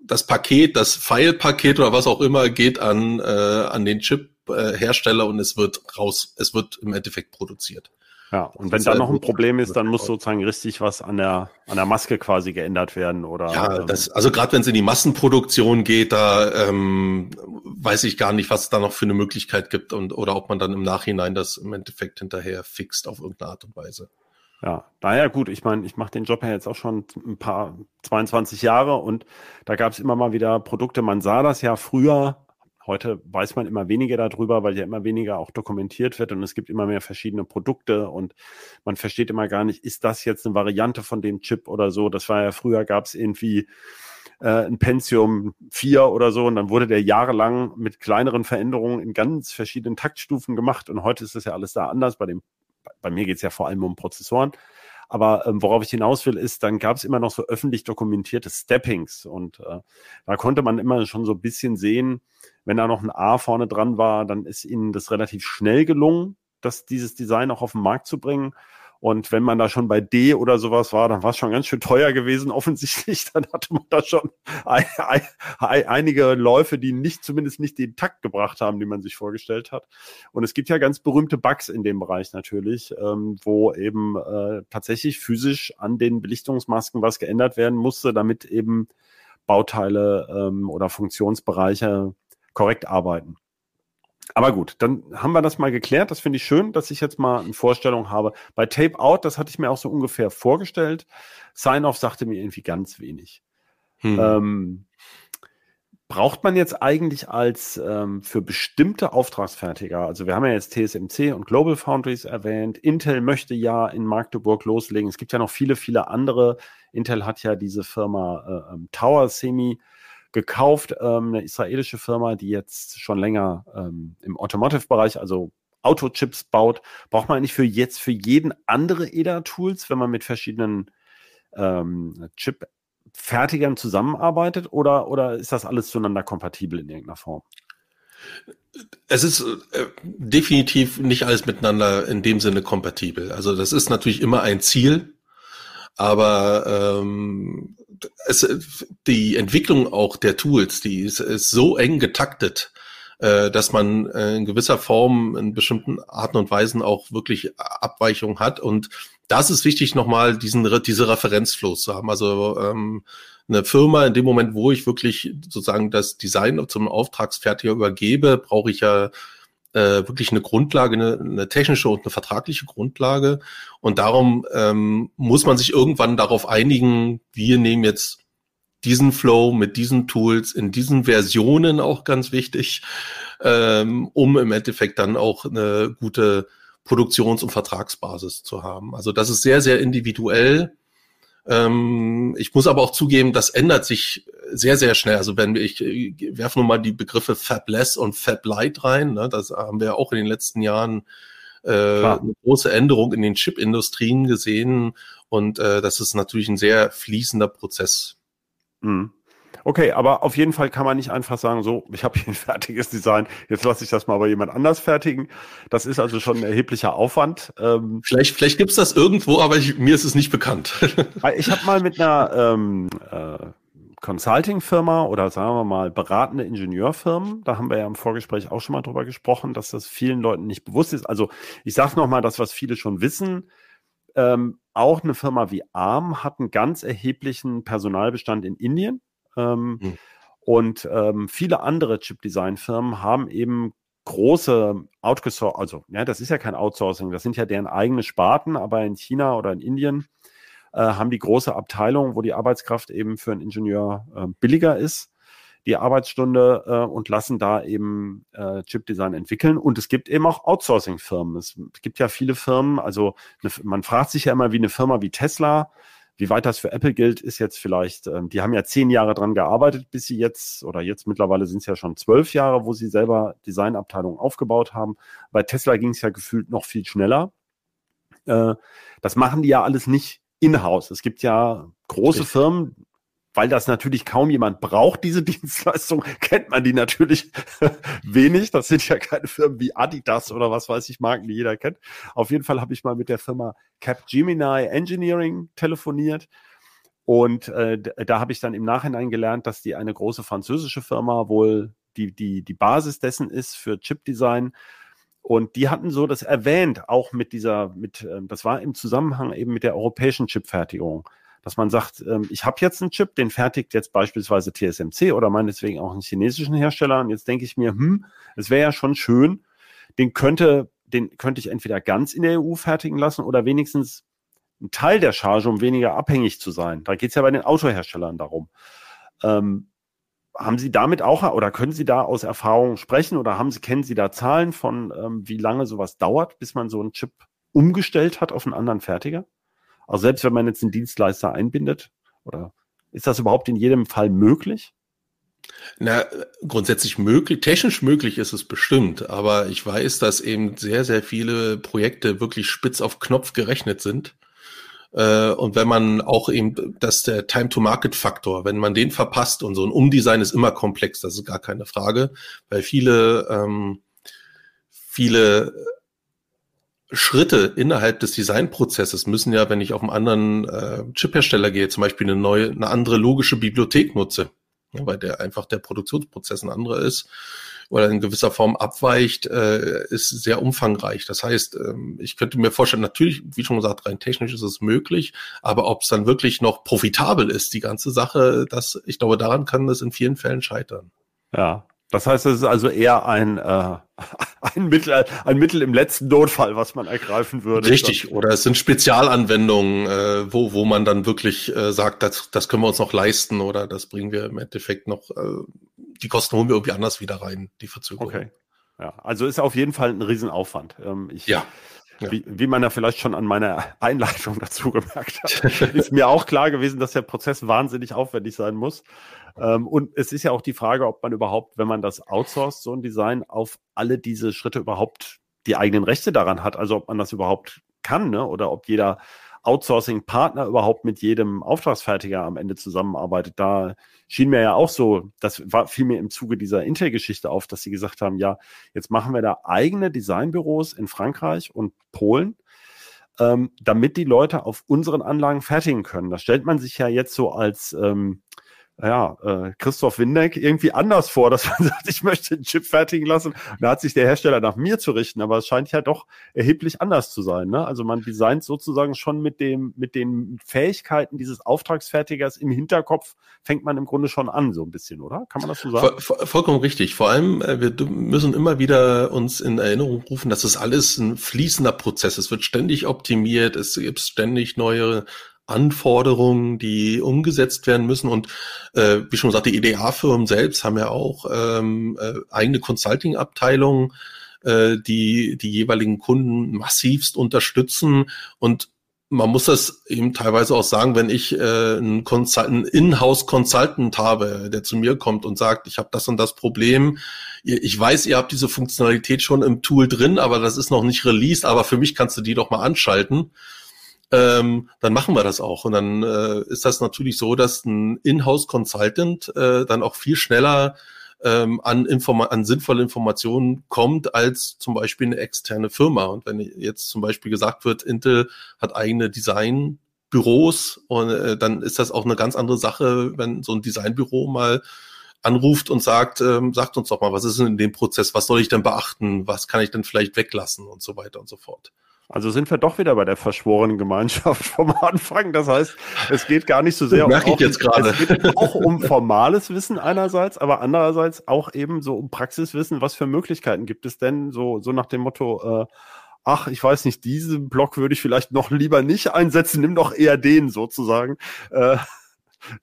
das Paket, das File-Paket oder was auch immer geht an, äh, an den Chip-Hersteller und es wird raus, es wird im Endeffekt produziert. Ja, und wenn da noch ein Problem ist, dann muss sozusagen richtig was an der, an der Maske quasi geändert werden, oder? Ja, ähm, das, also gerade wenn es in die Massenproduktion geht, da ähm, weiß ich gar nicht, was es da noch für eine Möglichkeit gibt und oder ob man dann im Nachhinein das im Endeffekt hinterher fixt auf irgendeine Art und Weise. Ja, naja, gut, ich meine, ich mache den Job ja jetzt auch schon ein paar, 22 Jahre und da gab es immer mal wieder Produkte, man sah das ja früher, Heute weiß man immer weniger darüber, weil ja immer weniger auch dokumentiert wird und es gibt immer mehr verschiedene Produkte und man versteht immer gar nicht, ist das jetzt eine Variante von dem Chip oder so. Das war ja früher gab es irgendwie äh, ein Pentium 4 oder so und dann wurde der jahrelang mit kleineren Veränderungen in ganz verschiedenen Taktstufen gemacht und heute ist das ja alles da anders. Bei dem, bei mir geht es ja vor allem um Prozessoren. Aber ähm, worauf ich hinaus will, ist, dann gab es immer noch so öffentlich dokumentierte Steppings und äh, da konnte man immer schon so ein bisschen sehen, wenn da noch ein A vorne dran war, dann ist ihnen das relativ schnell gelungen, das, dieses Design auch auf den Markt zu bringen. Und wenn man da schon bei D oder sowas war, dann war es schon ganz schön teuer gewesen, offensichtlich. Dann hatte man da schon ein, ein, ein, einige Läufe, die nicht, zumindest nicht den Takt gebracht haben, die man sich vorgestellt hat. Und es gibt ja ganz berühmte Bugs in dem Bereich natürlich, ähm, wo eben äh, tatsächlich physisch an den Belichtungsmasken was geändert werden musste, damit eben Bauteile ähm, oder Funktionsbereiche korrekt arbeiten. Aber gut, dann haben wir das mal geklärt. Das finde ich schön, dass ich jetzt mal eine Vorstellung habe. Bei Tape Out, das hatte ich mir auch so ungefähr vorgestellt. Sign-Off sagte mir irgendwie ganz wenig. Hm. Ähm, braucht man jetzt eigentlich als ähm, für bestimmte Auftragsfertiger, also wir haben ja jetzt TSMC und Global Foundries erwähnt, Intel möchte ja in Magdeburg loslegen. Es gibt ja noch viele, viele andere. Intel hat ja diese Firma äh, ähm, Tower Semi gekauft, ähm, eine israelische Firma, die jetzt schon länger ähm, im Automotive-Bereich, also Autochips baut. Braucht man eigentlich für jetzt für jeden andere EDA-Tools, wenn man mit verschiedenen ähm, Chip-Fertigern zusammenarbeitet oder, oder ist das alles zueinander kompatibel in irgendeiner Form? Es ist äh, definitiv nicht alles miteinander in dem Sinne kompatibel. Also das ist natürlich immer ein Ziel, aber ähm, es, die Entwicklung auch der Tools, die ist, ist so eng getaktet, äh, dass man äh, in gewisser Form in bestimmten Arten und Weisen auch wirklich Abweichungen hat. Und da ist wichtig, nochmal diesen, diese Referenzflows zu haben. Also ähm, eine Firma, in dem Moment, wo ich wirklich sozusagen das Design zum Auftragsfertiger übergebe, brauche ich ja äh, wirklich eine Grundlage, eine, eine technische und eine vertragliche Grundlage. Und darum ähm, muss man sich irgendwann darauf einigen, wir nehmen jetzt diesen Flow mit diesen Tools in diesen Versionen auch ganz wichtig, ähm, um im Endeffekt dann auch eine gute Produktions- und Vertragsbasis zu haben. Also das ist sehr, sehr individuell. Ähm, ich muss aber auch zugeben, das ändert sich sehr, sehr schnell. Also wenn wir, ich werfe nur mal die Begriffe Fabless und Fablight rein, ne, das haben wir auch in den letzten Jahren äh, eine große Änderung in den Chip-Industrien gesehen und äh, das ist natürlich ein sehr fließender Prozess. Mhm. Okay, aber auf jeden Fall kann man nicht einfach sagen, so, ich habe hier ein fertiges Design, jetzt lasse ich das mal bei jemand anders fertigen. Das ist also schon ein erheblicher Aufwand. Ähm, vielleicht vielleicht gibt's das irgendwo, aber ich, mir ist es nicht bekannt. ich habe mal mit einer ähm, äh, Consulting-Firma oder sagen wir mal beratende Ingenieurfirmen, da haben wir ja im Vorgespräch auch schon mal drüber gesprochen, dass das vielen Leuten nicht bewusst ist. Also ich sage nochmal, das, was viele schon wissen, ähm, auch eine Firma wie ARM hat einen ganz erheblichen Personalbestand in Indien. Ähm, mhm. Und ähm, viele andere Chip-Design-Firmen haben eben große Outsourcing, also ja, das ist ja kein Outsourcing, das sind ja deren eigene Sparten, aber in China oder in Indien äh, haben die große Abteilung, wo die Arbeitskraft eben für einen Ingenieur äh, billiger ist, die Arbeitsstunde äh, und lassen da eben äh, Chip-Design entwickeln. Und es gibt eben auch Outsourcing-Firmen. Es gibt ja viele Firmen, also eine, man fragt sich ja immer, wie eine Firma wie Tesla wie weit das für Apple gilt, ist jetzt vielleicht, ähm, die haben ja zehn Jahre dran gearbeitet, bis sie jetzt, oder jetzt mittlerweile sind es ja schon zwölf Jahre, wo sie selber Designabteilungen aufgebaut haben. Bei Tesla ging es ja gefühlt noch viel schneller. Äh, das machen die ja alles nicht in-house. Es gibt ja große. Firmen, weil das natürlich kaum jemand braucht, diese Dienstleistung, kennt man die natürlich wenig. Das sind ja keine Firmen wie Adidas oder was weiß ich, Marken, die jeder kennt. Auf jeden Fall habe ich mal mit der Firma Capgemini Engineering telefoniert. Und äh, da habe ich dann im Nachhinein gelernt, dass die eine große französische Firma wohl die, die, die Basis dessen ist für Chipdesign. Und die hatten so das erwähnt, auch mit dieser, mit, äh, das war im Zusammenhang eben mit der europäischen Chipfertigung dass man sagt, ähm, ich habe jetzt einen Chip, den fertigt jetzt beispielsweise TSMC oder meinetwegen auch einen chinesischen Hersteller. Und jetzt denke ich mir, hm, es wäre ja schon schön, den könnte, den könnte ich entweder ganz in der EU fertigen lassen oder wenigstens einen Teil der Charge, um weniger abhängig zu sein. Da geht es ja bei den Autoherstellern darum. Ähm, haben Sie damit auch oder können Sie da aus Erfahrung sprechen oder haben Sie, kennen Sie da Zahlen von, ähm, wie lange sowas dauert, bis man so einen Chip umgestellt hat auf einen anderen Fertiger? Also selbst wenn man jetzt einen Dienstleister einbindet, oder ist das überhaupt in jedem Fall möglich? Na, grundsätzlich möglich, technisch möglich ist es bestimmt, aber ich weiß, dass eben sehr, sehr viele Projekte wirklich spitz auf Knopf gerechnet sind. Äh, und wenn man auch eben, dass der Time-to-Market-Faktor, wenn man den verpasst und so ein Umdesign ist immer komplex, das ist gar keine Frage, weil viele, ähm, viele Schritte innerhalb des Designprozesses müssen ja, wenn ich auf einen anderen äh, Chiphersteller gehe, zum Beispiel eine neue, eine andere logische Bibliothek nutze, ja, weil der einfach der Produktionsprozess ein anderer ist oder in gewisser Form abweicht, äh, ist sehr umfangreich. Das heißt, ähm, ich könnte mir vorstellen, natürlich, wie schon gesagt, rein technisch ist es möglich, aber ob es dann wirklich noch profitabel ist, die ganze Sache, das, ich glaube, daran kann es in vielen Fällen scheitern. Ja, das heißt, es ist also eher ein, äh, ein, Mittel, ein Mittel im letzten Notfall, was man ergreifen würde. Richtig, oder es sind Spezialanwendungen, äh, wo, wo man dann wirklich äh, sagt, das, das können wir uns noch leisten oder das bringen wir im Endeffekt noch, äh, die Kosten holen wir irgendwie anders wieder rein, die Verzögerung. Okay. Ja, also ist auf jeden Fall ein Riesenaufwand. Ähm, ich, ja. Ja. Wie, wie man ja vielleicht schon an meiner Einleitung dazu gemerkt hat, ist mir auch klar gewesen, dass der Prozess wahnsinnig aufwendig sein muss. Ähm, und es ist ja auch die Frage, ob man überhaupt, wenn man das outsourced, so ein Design, auf alle diese Schritte überhaupt die eigenen Rechte daran hat. Also ob man das überhaupt kann, ne? oder ob jeder Outsourcing-Partner überhaupt mit jedem Auftragsfertiger am Ende zusammenarbeitet. Da schien mir ja auch so, das war fiel mir im Zuge dieser Intel-Geschichte auf, dass sie gesagt haben, ja, jetzt machen wir da eigene Designbüros in Frankreich und Polen, ähm, damit die Leute auf unseren Anlagen fertigen können. Das stellt man sich ja jetzt so als ähm, ja, äh, Christoph Windeck irgendwie anders vor, dass man sagt, ich möchte den Chip fertigen lassen. Da hat sich der Hersteller nach mir zu richten, aber es scheint ja doch erheblich anders zu sein. Ne? Also man designt sozusagen schon mit dem, mit den Fähigkeiten dieses Auftragsfertigers im Hinterkopf, fängt man im Grunde schon an, so ein bisschen, oder? Kann man das so sagen? Voll, vollkommen richtig. Vor allem, äh, wir müssen immer wieder uns in Erinnerung rufen, dass es alles ein fließender Prozess. Es wird ständig optimiert, es gibt ständig neue Anforderungen, die umgesetzt werden müssen. Und äh, wie schon gesagt, die EDA-Firmen selbst haben ja auch ähm, äh, eigene Consulting-Abteilungen, äh, die die jeweiligen Kunden massivst unterstützen. Und man muss das eben teilweise auch sagen, wenn ich äh, einen, Consultant, In-house Consultant habe, der zu mir kommt und sagt, ich habe das und das Problem. Ich weiß, ihr habt diese Funktionalität schon im Tool drin, aber das ist noch nicht released, aber für mich kannst du die doch mal anschalten ähm, dann machen wir das auch. Und dann äh, ist das natürlich so, dass ein Inhouse-Consultant äh, dann auch viel schneller ähm, an, an sinnvolle Informationen kommt als zum Beispiel eine externe Firma. Und wenn jetzt zum Beispiel gesagt wird, Intel hat eigene Designbüros und äh, dann ist das auch eine ganz andere Sache, wenn so ein Designbüro mal anruft und sagt, ähm, sagt uns doch mal, was ist denn in dem Prozess, was soll ich denn beachten, was kann ich denn vielleicht weglassen und so weiter und so fort. Also sind wir doch wieder bei der verschworenen Gemeinschaft vom Anfang. Das heißt, es geht gar nicht so sehr um, gerade. Es geht auch um formales Wissen einerseits, aber andererseits auch eben so um Praxiswissen. Was für Möglichkeiten gibt es denn? So, so nach dem Motto, äh, ach, ich weiß nicht, diesen Block würde ich vielleicht noch lieber nicht einsetzen, nimm doch eher den sozusagen. Äh,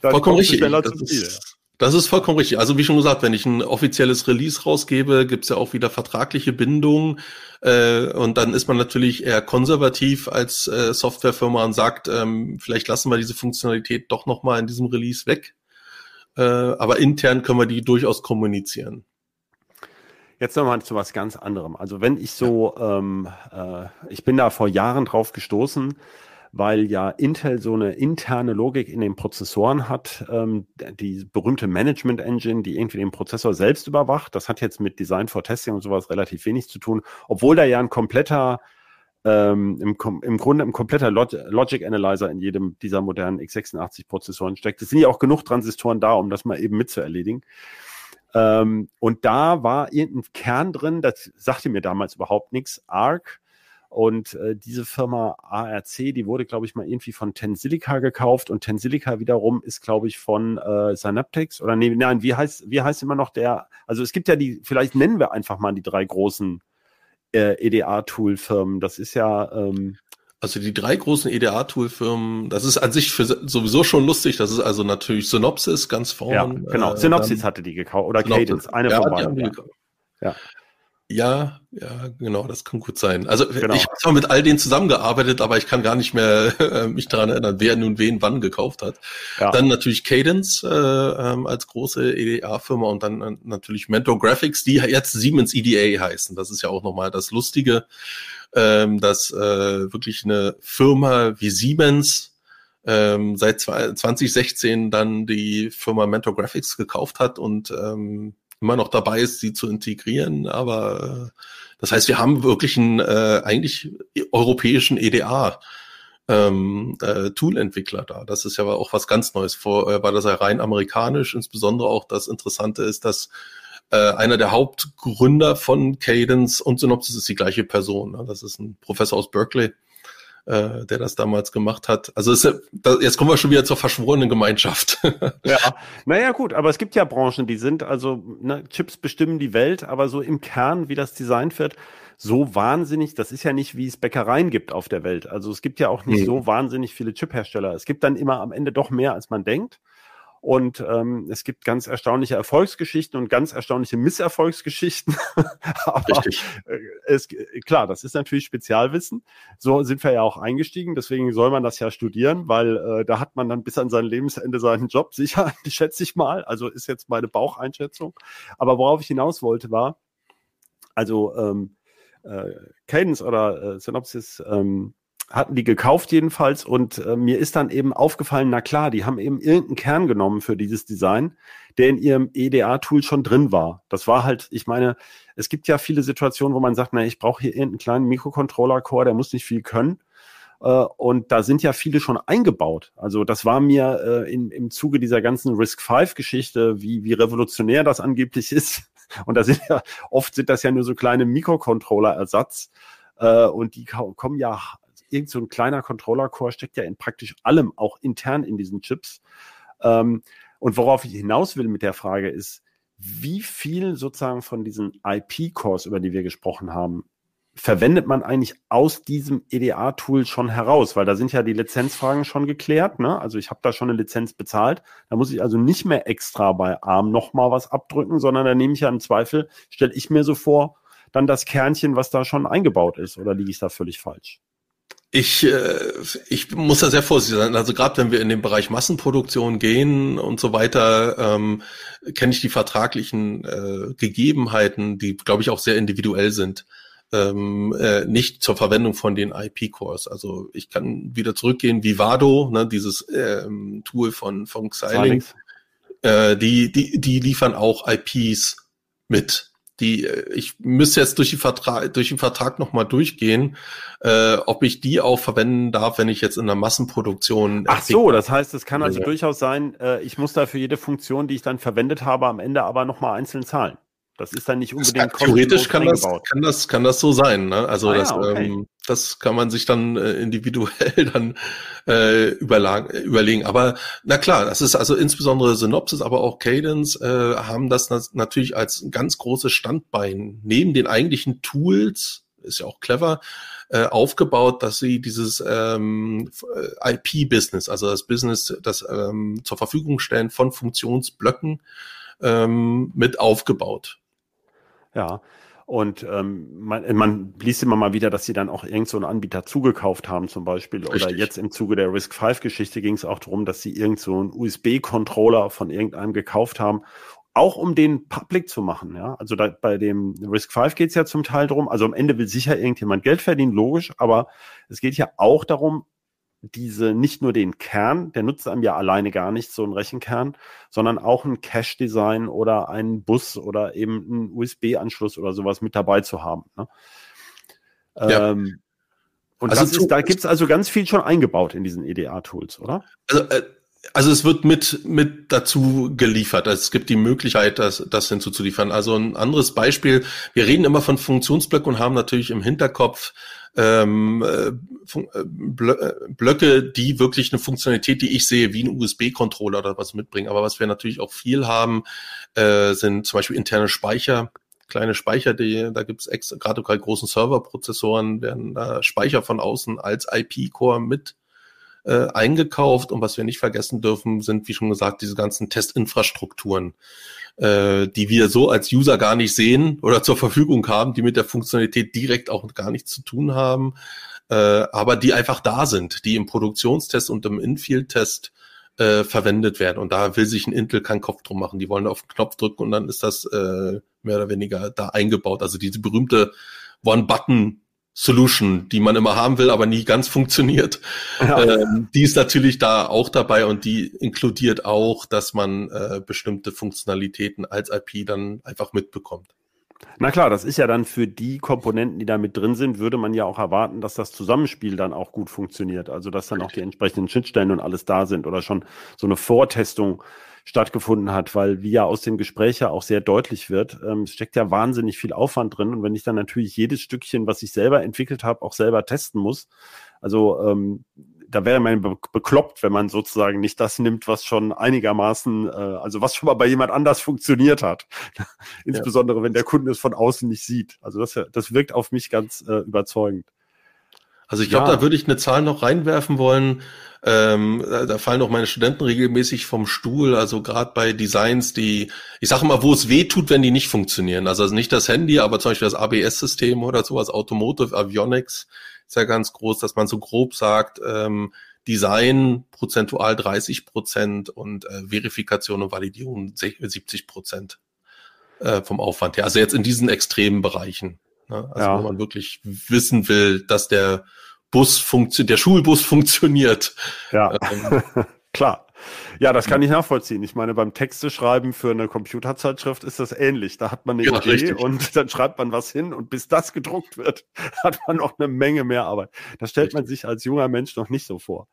dann Vollkommen richtig. Das ist, das ist vollkommen richtig. Also wie schon gesagt, wenn ich ein offizielles Release rausgebe, gibt's ja auch wieder vertragliche Bindungen. Äh, und dann ist man natürlich eher konservativ als äh, Softwarefirma und sagt, ähm, vielleicht lassen wir diese Funktionalität doch nochmal in diesem Release weg. Äh, aber intern können wir die durchaus kommunizieren. Jetzt nochmal zu was ganz anderem. Also wenn ich so, ähm, äh, ich bin da vor Jahren drauf gestoßen, weil ja Intel so eine interne Logik in den Prozessoren hat, ähm, die berühmte Management Engine, die irgendwie den Prozessor selbst überwacht. Das hat jetzt mit Design for Testing und sowas relativ wenig zu tun, obwohl da ja ein kompletter ähm, im, im Grunde ein kompletter Log Logic Analyzer in jedem dieser modernen x86-Prozessoren steckt. Es sind ja auch genug Transistoren da, um das mal eben mitzuerledigen. Ähm, und da war irgendein Kern drin, das sagte mir damals überhaupt nichts, ARC, und äh, diese Firma ARC, die wurde, glaube ich, mal irgendwie von Tensilica gekauft und Tensilica wiederum ist, glaube ich, von äh, Synaptics oder nee, nein, wie heißt, wie heißt immer noch der? Also es gibt ja die, vielleicht nennen wir einfach mal die drei großen äh, EDA-Tool-Firmen. Das ist ja ähm, also die drei großen EDA-Tool-Firmen, das ist an sich für sowieso schon lustig. Das ist also natürlich Synopsys ganz vorne. Ja, genau. Äh, Synopsys hatte die gekauft oder Synopsys. Cadence, eine ja, von beiden. Ja. Ja, ja, genau, das kann gut sein. Also genau. ich habe zwar mit all denen zusammengearbeitet, aber ich kann gar nicht mehr äh, mich daran erinnern, wer nun wen wann gekauft hat. Ja. Dann natürlich Cadence äh, ähm, als große EDA-Firma und dann äh, natürlich Mentor Graphics, die jetzt Siemens EDA heißen. Das ist ja auch nochmal das Lustige, ähm, dass äh, wirklich eine Firma wie Siemens ähm, seit 2016 dann die Firma Mentor Graphics gekauft hat und ähm, immer noch dabei ist, sie zu integrieren. Aber äh, das heißt, wir haben wirklich einen äh, eigentlich europäischen EDA. Ähm, äh, Tool-Entwickler da. Das ist ja auch was ganz Neues. Vor äh, war das ja rein amerikanisch. Insbesondere auch das Interessante ist, dass äh, einer der Hauptgründer von Cadence und Synopsys ist die gleiche Person. Ne? Das ist ein Professor aus Berkeley äh, der das damals gemacht hat. Also ist, da, jetzt kommen wir schon wieder zur verschworenen Gemeinschaft. ja, naja gut, aber es gibt ja Branchen, die sind, also ne, Chips bestimmen die Welt, aber so im Kern, wie das designt wird, so wahnsinnig, das ist ja nicht, wie es Bäckereien gibt auf der Welt. Also es gibt ja auch nicht mhm. so wahnsinnig viele Chiphersteller. Es gibt dann immer am Ende doch mehr, als man denkt. Und ähm, es gibt ganz erstaunliche Erfolgsgeschichten und ganz erstaunliche Misserfolgsgeschichten. Aber äh, es, klar, das ist natürlich Spezialwissen. So sind wir ja auch eingestiegen. Deswegen soll man das ja studieren, weil äh, da hat man dann bis an sein Lebensende seinen Job sicher, schätze ich mal. Also ist jetzt meine Baucheinschätzung. Aber worauf ich hinaus wollte war, also ähm, äh, Cadence oder äh, Synopsis ähm, hatten die gekauft jedenfalls und äh, mir ist dann eben aufgefallen, na klar, die haben eben irgendeinen Kern genommen für dieses Design, der in ihrem EDA-Tool schon drin war. Das war halt, ich meine, es gibt ja viele Situationen, wo man sagt, na, ich brauche hier irgendeinen kleinen Mikrocontroller-Core, der muss nicht viel können. Äh, und da sind ja viele schon eingebaut. Also das war mir äh, in, im Zuge dieser ganzen Risk-V-Geschichte, wie, wie revolutionär das angeblich ist. Und da sind ja, oft sind das ja nur so kleine Mikrocontroller-Ersatz. Äh, und die kommen ja irgend so ein kleiner Controller-Core steckt ja in praktisch allem, auch intern in diesen Chips. Ähm, und worauf ich hinaus will mit der Frage ist, wie viel sozusagen von diesen IP-Cores, über die wir gesprochen haben, verwendet man eigentlich aus diesem EDA-Tool schon heraus? Weil da sind ja die Lizenzfragen schon geklärt. Ne? Also ich habe da schon eine Lizenz bezahlt. Da muss ich also nicht mehr extra bei ARM nochmal was abdrücken, sondern da nehme ich ja im Zweifel, stelle ich mir so vor, dann das Kernchen, was da schon eingebaut ist. Oder liege ich da völlig falsch? Ich, äh, ich muss da sehr vorsichtig sein. Also gerade wenn wir in den Bereich Massenproduktion gehen und so weiter, ähm, kenne ich die vertraglichen äh, Gegebenheiten, die, glaube ich, auch sehr individuell sind. ähm, äh, nicht zur Verwendung von den IP-Cores. Also ich kann wieder zurückgehen, Vivado, ne, dieses ähm, Tool von, von Xilinx, äh, die, die, die liefern auch IPs mit die, äh, ich müsste jetzt durch, die Vertrag, durch den Vertrag nochmal durchgehen, äh, ob ich die auch verwenden darf, wenn ich jetzt in der Massenproduktion. Ach so, das heißt, es kann also ja. durchaus sein, äh, ich muss da für jede Funktion, die ich dann verwendet habe, am Ende aber nochmal einzeln zahlen. Das ist dann nicht unbedingt kann, Theoretisch kann das, kann das, kann das so sein. Ne? Also ah, das, ja, okay. ähm, das kann man sich dann äh, individuell dann äh, überlegen. Aber na klar, das ist also insbesondere Synopsis, aber auch Cadence äh, haben das natürlich als ganz großes Standbein neben den eigentlichen Tools, ist ja auch clever, äh, aufgebaut, dass sie dieses ähm, IP-Business, also das Business, das ähm, zur Verfügung stellen von Funktionsblöcken ähm, mit aufgebaut. Ja. Und ähm, man, man liest immer mal wieder, dass sie dann auch irgend so einen Anbieter zugekauft haben, zum Beispiel. Richtig. Oder jetzt im Zuge der Risk 5 Geschichte ging es auch darum, dass sie irgend so einen USB-Controller von irgendeinem gekauft haben, auch um den public zu machen. Ja, also da, bei dem Risk 5 geht es ja zum Teil darum, also am Ende will sicher irgendjemand Geld verdienen, logisch, aber es geht ja auch darum, diese nicht nur den Kern, der nutzt einem ja alleine gar nicht, so ein Rechenkern, sondern auch ein Cache-Design oder einen Bus oder eben einen USB-Anschluss oder sowas mit dabei zu haben. Ne? Ja. Ähm, und also ist, da gibt es also ganz viel schon eingebaut in diesen EDA-Tools, oder? Also, äh, also es wird mit, mit dazu geliefert. Also es gibt die Möglichkeit, das, das hinzuzuliefern. Also ein anderes Beispiel, wir reden immer von Funktionsblöcken und haben natürlich im Hinterkopf ähm, äh, äh, Blöcke, die wirklich eine Funktionalität, die ich sehe, wie ein USB-Controller oder was mitbringen. Aber was wir natürlich auch viel haben, äh, sind zum Beispiel interne Speicher, kleine Speicher, die, da gibt es gerade bei großen Serverprozessoren, werden da Speicher von außen als IP-Core mit äh, eingekauft. Und was wir nicht vergessen dürfen, sind, wie schon gesagt, diese ganzen Testinfrastrukturen, äh, die wir so als User gar nicht sehen oder zur Verfügung haben, die mit der Funktionalität direkt auch gar nichts zu tun haben, äh, aber die einfach da sind, die im Produktionstest und im Infield-Test äh, verwendet werden. Und da will sich ein Intel keinen Kopf drum machen. Die wollen auf den Knopf drücken und dann ist das äh, mehr oder weniger da eingebaut. Also diese berühmte One-Button Solution, die man immer haben will, aber nie ganz funktioniert. Ja. Ähm, die ist natürlich da auch dabei und die inkludiert auch, dass man äh, bestimmte Funktionalitäten als IP dann einfach mitbekommt. Na klar, das ist ja dann für die Komponenten, die da mit drin sind, würde man ja auch erwarten, dass das Zusammenspiel dann auch gut funktioniert. Also dass dann auch die entsprechenden Schnittstellen und alles da sind oder schon so eine Vortestung stattgefunden hat, weil wie ja aus den Gesprächen auch sehr deutlich wird, ähm, steckt ja wahnsinnig viel Aufwand drin. Und wenn ich dann natürlich jedes Stückchen, was ich selber entwickelt habe, auch selber testen muss, also ähm, da wäre man be bekloppt, wenn man sozusagen nicht das nimmt, was schon einigermaßen, äh, also was schon mal bei jemand anders funktioniert hat. Insbesondere ja. wenn der Kunde es von außen nicht sieht. Also das, das wirkt auf mich ganz äh, überzeugend. Also ich glaube, ja. da würde ich eine Zahl noch reinwerfen wollen. Ähm, da fallen auch meine Studenten regelmäßig vom Stuhl, also gerade bei Designs, die, ich sage mal, wo es weh tut, wenn die nicht funktionieren. Also nicht das Handy, aber zum Beispiel das ABS-System oder sowas, Automotive Avionics ist ja ganz groß, dass man so grob sagt, ähm, Design prozentual 30 Prozent und äh, Verifikation und Validierung 70 Prozent äh, vom Aufwand her. Also jetzt in diesen extremen Bereichen. Ne? Also ja. wo man wirklich wissen will, dass der Bus funktioniert, der Schulbus funktioniert. Ja, ähm. klar. Ja, das kann ich nachvollziehen. Ich meine, beim Texte schreiben für eine Computerzeitschrift ist das ähnlich. Da hat man eine ja, Idee richtig. und dann schreibt man was hin und bis das gedruckt wird, hat man noch eine Menge mehr Arbeit. Das stellt richtig. man sich als junger Mensch noch nicht so vor.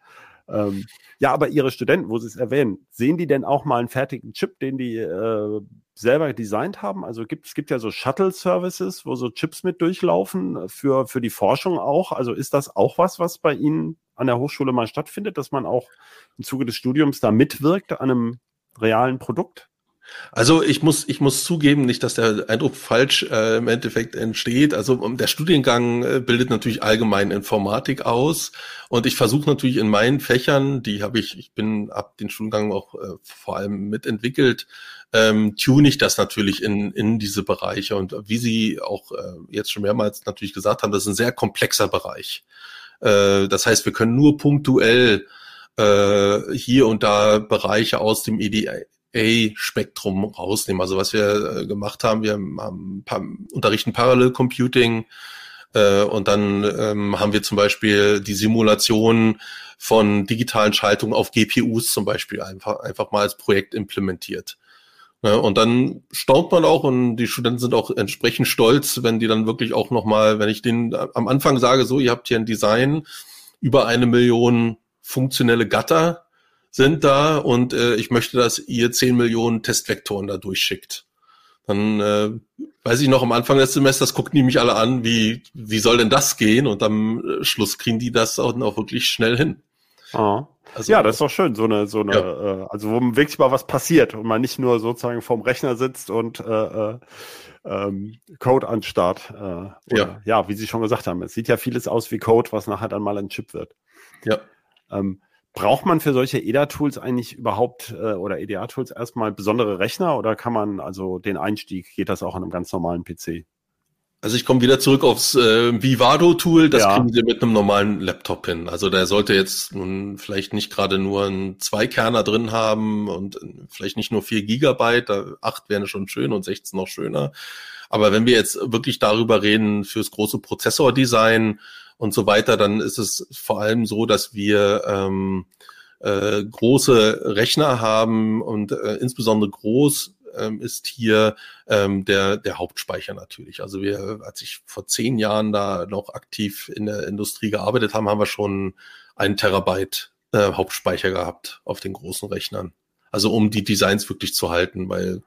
Ähm, ja, aber Ihre Studenten, wo Sie es erwähnen, sehen die denn auch mal einen fertigen Chip, den die äh, selber designt haben? Also gibt, es gibt ja so Shuttle-Services, wo so Chips mit durchlaufen, äh, für, für die Forschung auch. Also ist das auch was, was bei Ihnen an der Hochschule mal stattfindet, dass man auch im Zuge des Studiums da mitwirkt an einem realen Produkt? Also ich muss, ich muss zugeben, nicht, dass der Eindruck falsch äh, im Endeffekt entsteht. Also der Studiengang äh, bildet natürlich allgemein Informatik aus und ich versuche natürlich in meinen Fächern, die habe ich, ich bin ab den Studiengang auch äh, vor allem mitentwickelt, ähm, tune ich das natürlich in, in diese Bereiche. Und wie Sie auch äh, jetzt schon mehrmals natürlich gesagt haben, das ist ein sehr komplexer Bereich. Äh, das heißt, wir können nur punktuell äh, hier und da Bereiche aus dem EDA A-Spektrum rausnehmen. Also was wir äh, gemacht haben, wir haben unterrichten Parallel Computing, Äh, und dann ähm, haben wir zum Beispiel die Simulation von digitalen Schaltungen auf GPUs zum Beispiel einfach, einfach mal als Projekt implementiert. Ja, ne, und dann staunt man auch und die Studenten sind auch entsprechend stolz, wenn die dann wirklich auch nochmal, wenn ich denen am Anfang sage, so, ihr habt hier ein Design, über eine Million funktionelle Gatter sind da und äh, ich möchte, dass ihr zehn Millionen Testvektoren da durchschickt. Dann äh, weiß ich noch, am Anfang des Semesters gucken die mich alle an, wie, wie soll denn das gehen? Und am äh, Schluss kriegen die das auch, auch wirklich schnell hin. Ah. Also, ja, das ist doch schön, so eine, so eine, ja. äh, also wo wirklich mal was passiert und man nicht nur sozusagen vorm Rechner sitzt und äh, äh, ähm, Code anstarrt. Äh, oder, ja. ja, wie Sie schon gesagt haben, es sieht ja vieles aus wie Code, was nachher dann mal ein Chip wird. Ja. Ähm, braucht man für solche EDA-Tools eigentlich überhaupt äh, oder EDA-Tools erstmal besondere Rechner oder kann man also den Einstieg, geht das auch an einem ganz normalen PC? Also ich komme wieder zurück aufs äh, Vivado-Tool, das ja. kriegen Sie mit einem normalen Laptop hin. Also der sollte jetzt nun vielleicht nicht gerade nur einen Zweikerner drin haben und vielleicht nicht nur vier Gigabyte, acht wären schon schön und 16 noch schöner. Aber wenn wir jetzt wirklich darüber reden, fürs große Prozessordesign und so weiter, dann ist es vor allem so, dass wir ähm, äh, große Rechner haben und äh, insbesondere groß ähm, ist hier ähm, der, der Hauptspeicher natürlich. Also wir, als ich vor zehn Jahren da noch aktiv in der Industrie gearbeitet haben, haben wir schon einen Terabyte äh, Hauptspeicher gehabt auf den großen Rechnern. Also um die Designs wirklich zu halten, weil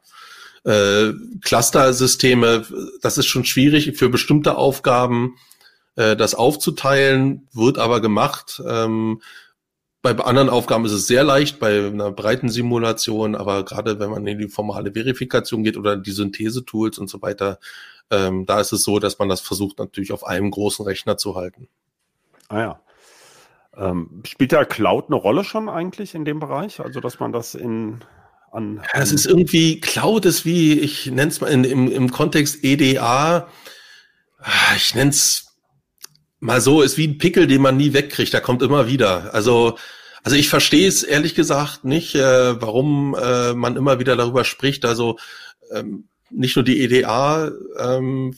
äh, Cluster-Systeme, das ist schon schwierig für bestimmte Aufgaben, äh, das aufzuteilen, wird aber gemacht. Ähm, bei anderen Aufgaben ist es sehr leicht, bei einer breiten Simulation, aber gerade wenn man in die formale Verifikation geht oder die Synthese-Tools und so weiter, ähm, da ist es so, dass man das versucht natürlich auf einem großen Rechner zu halten. Ah ja. Ähm, spielt der Cloud eine Rolle schon eigentlich in dem Bereich? Also dass man das in an. an ja, es ist irgendwie, Cloud ist wie, ich nenne es mal in, im, im Kontext EDA, ich nenne es mal so, ist wie ein Pickel, den man nie wegkriegt, der kommt immer wieder. Also, also ich verstehe es ehrlich gesagt nicht, äh, warum äh, man immer wieder darüber spricht. Also ähm, nicht nur die EDA-Firmen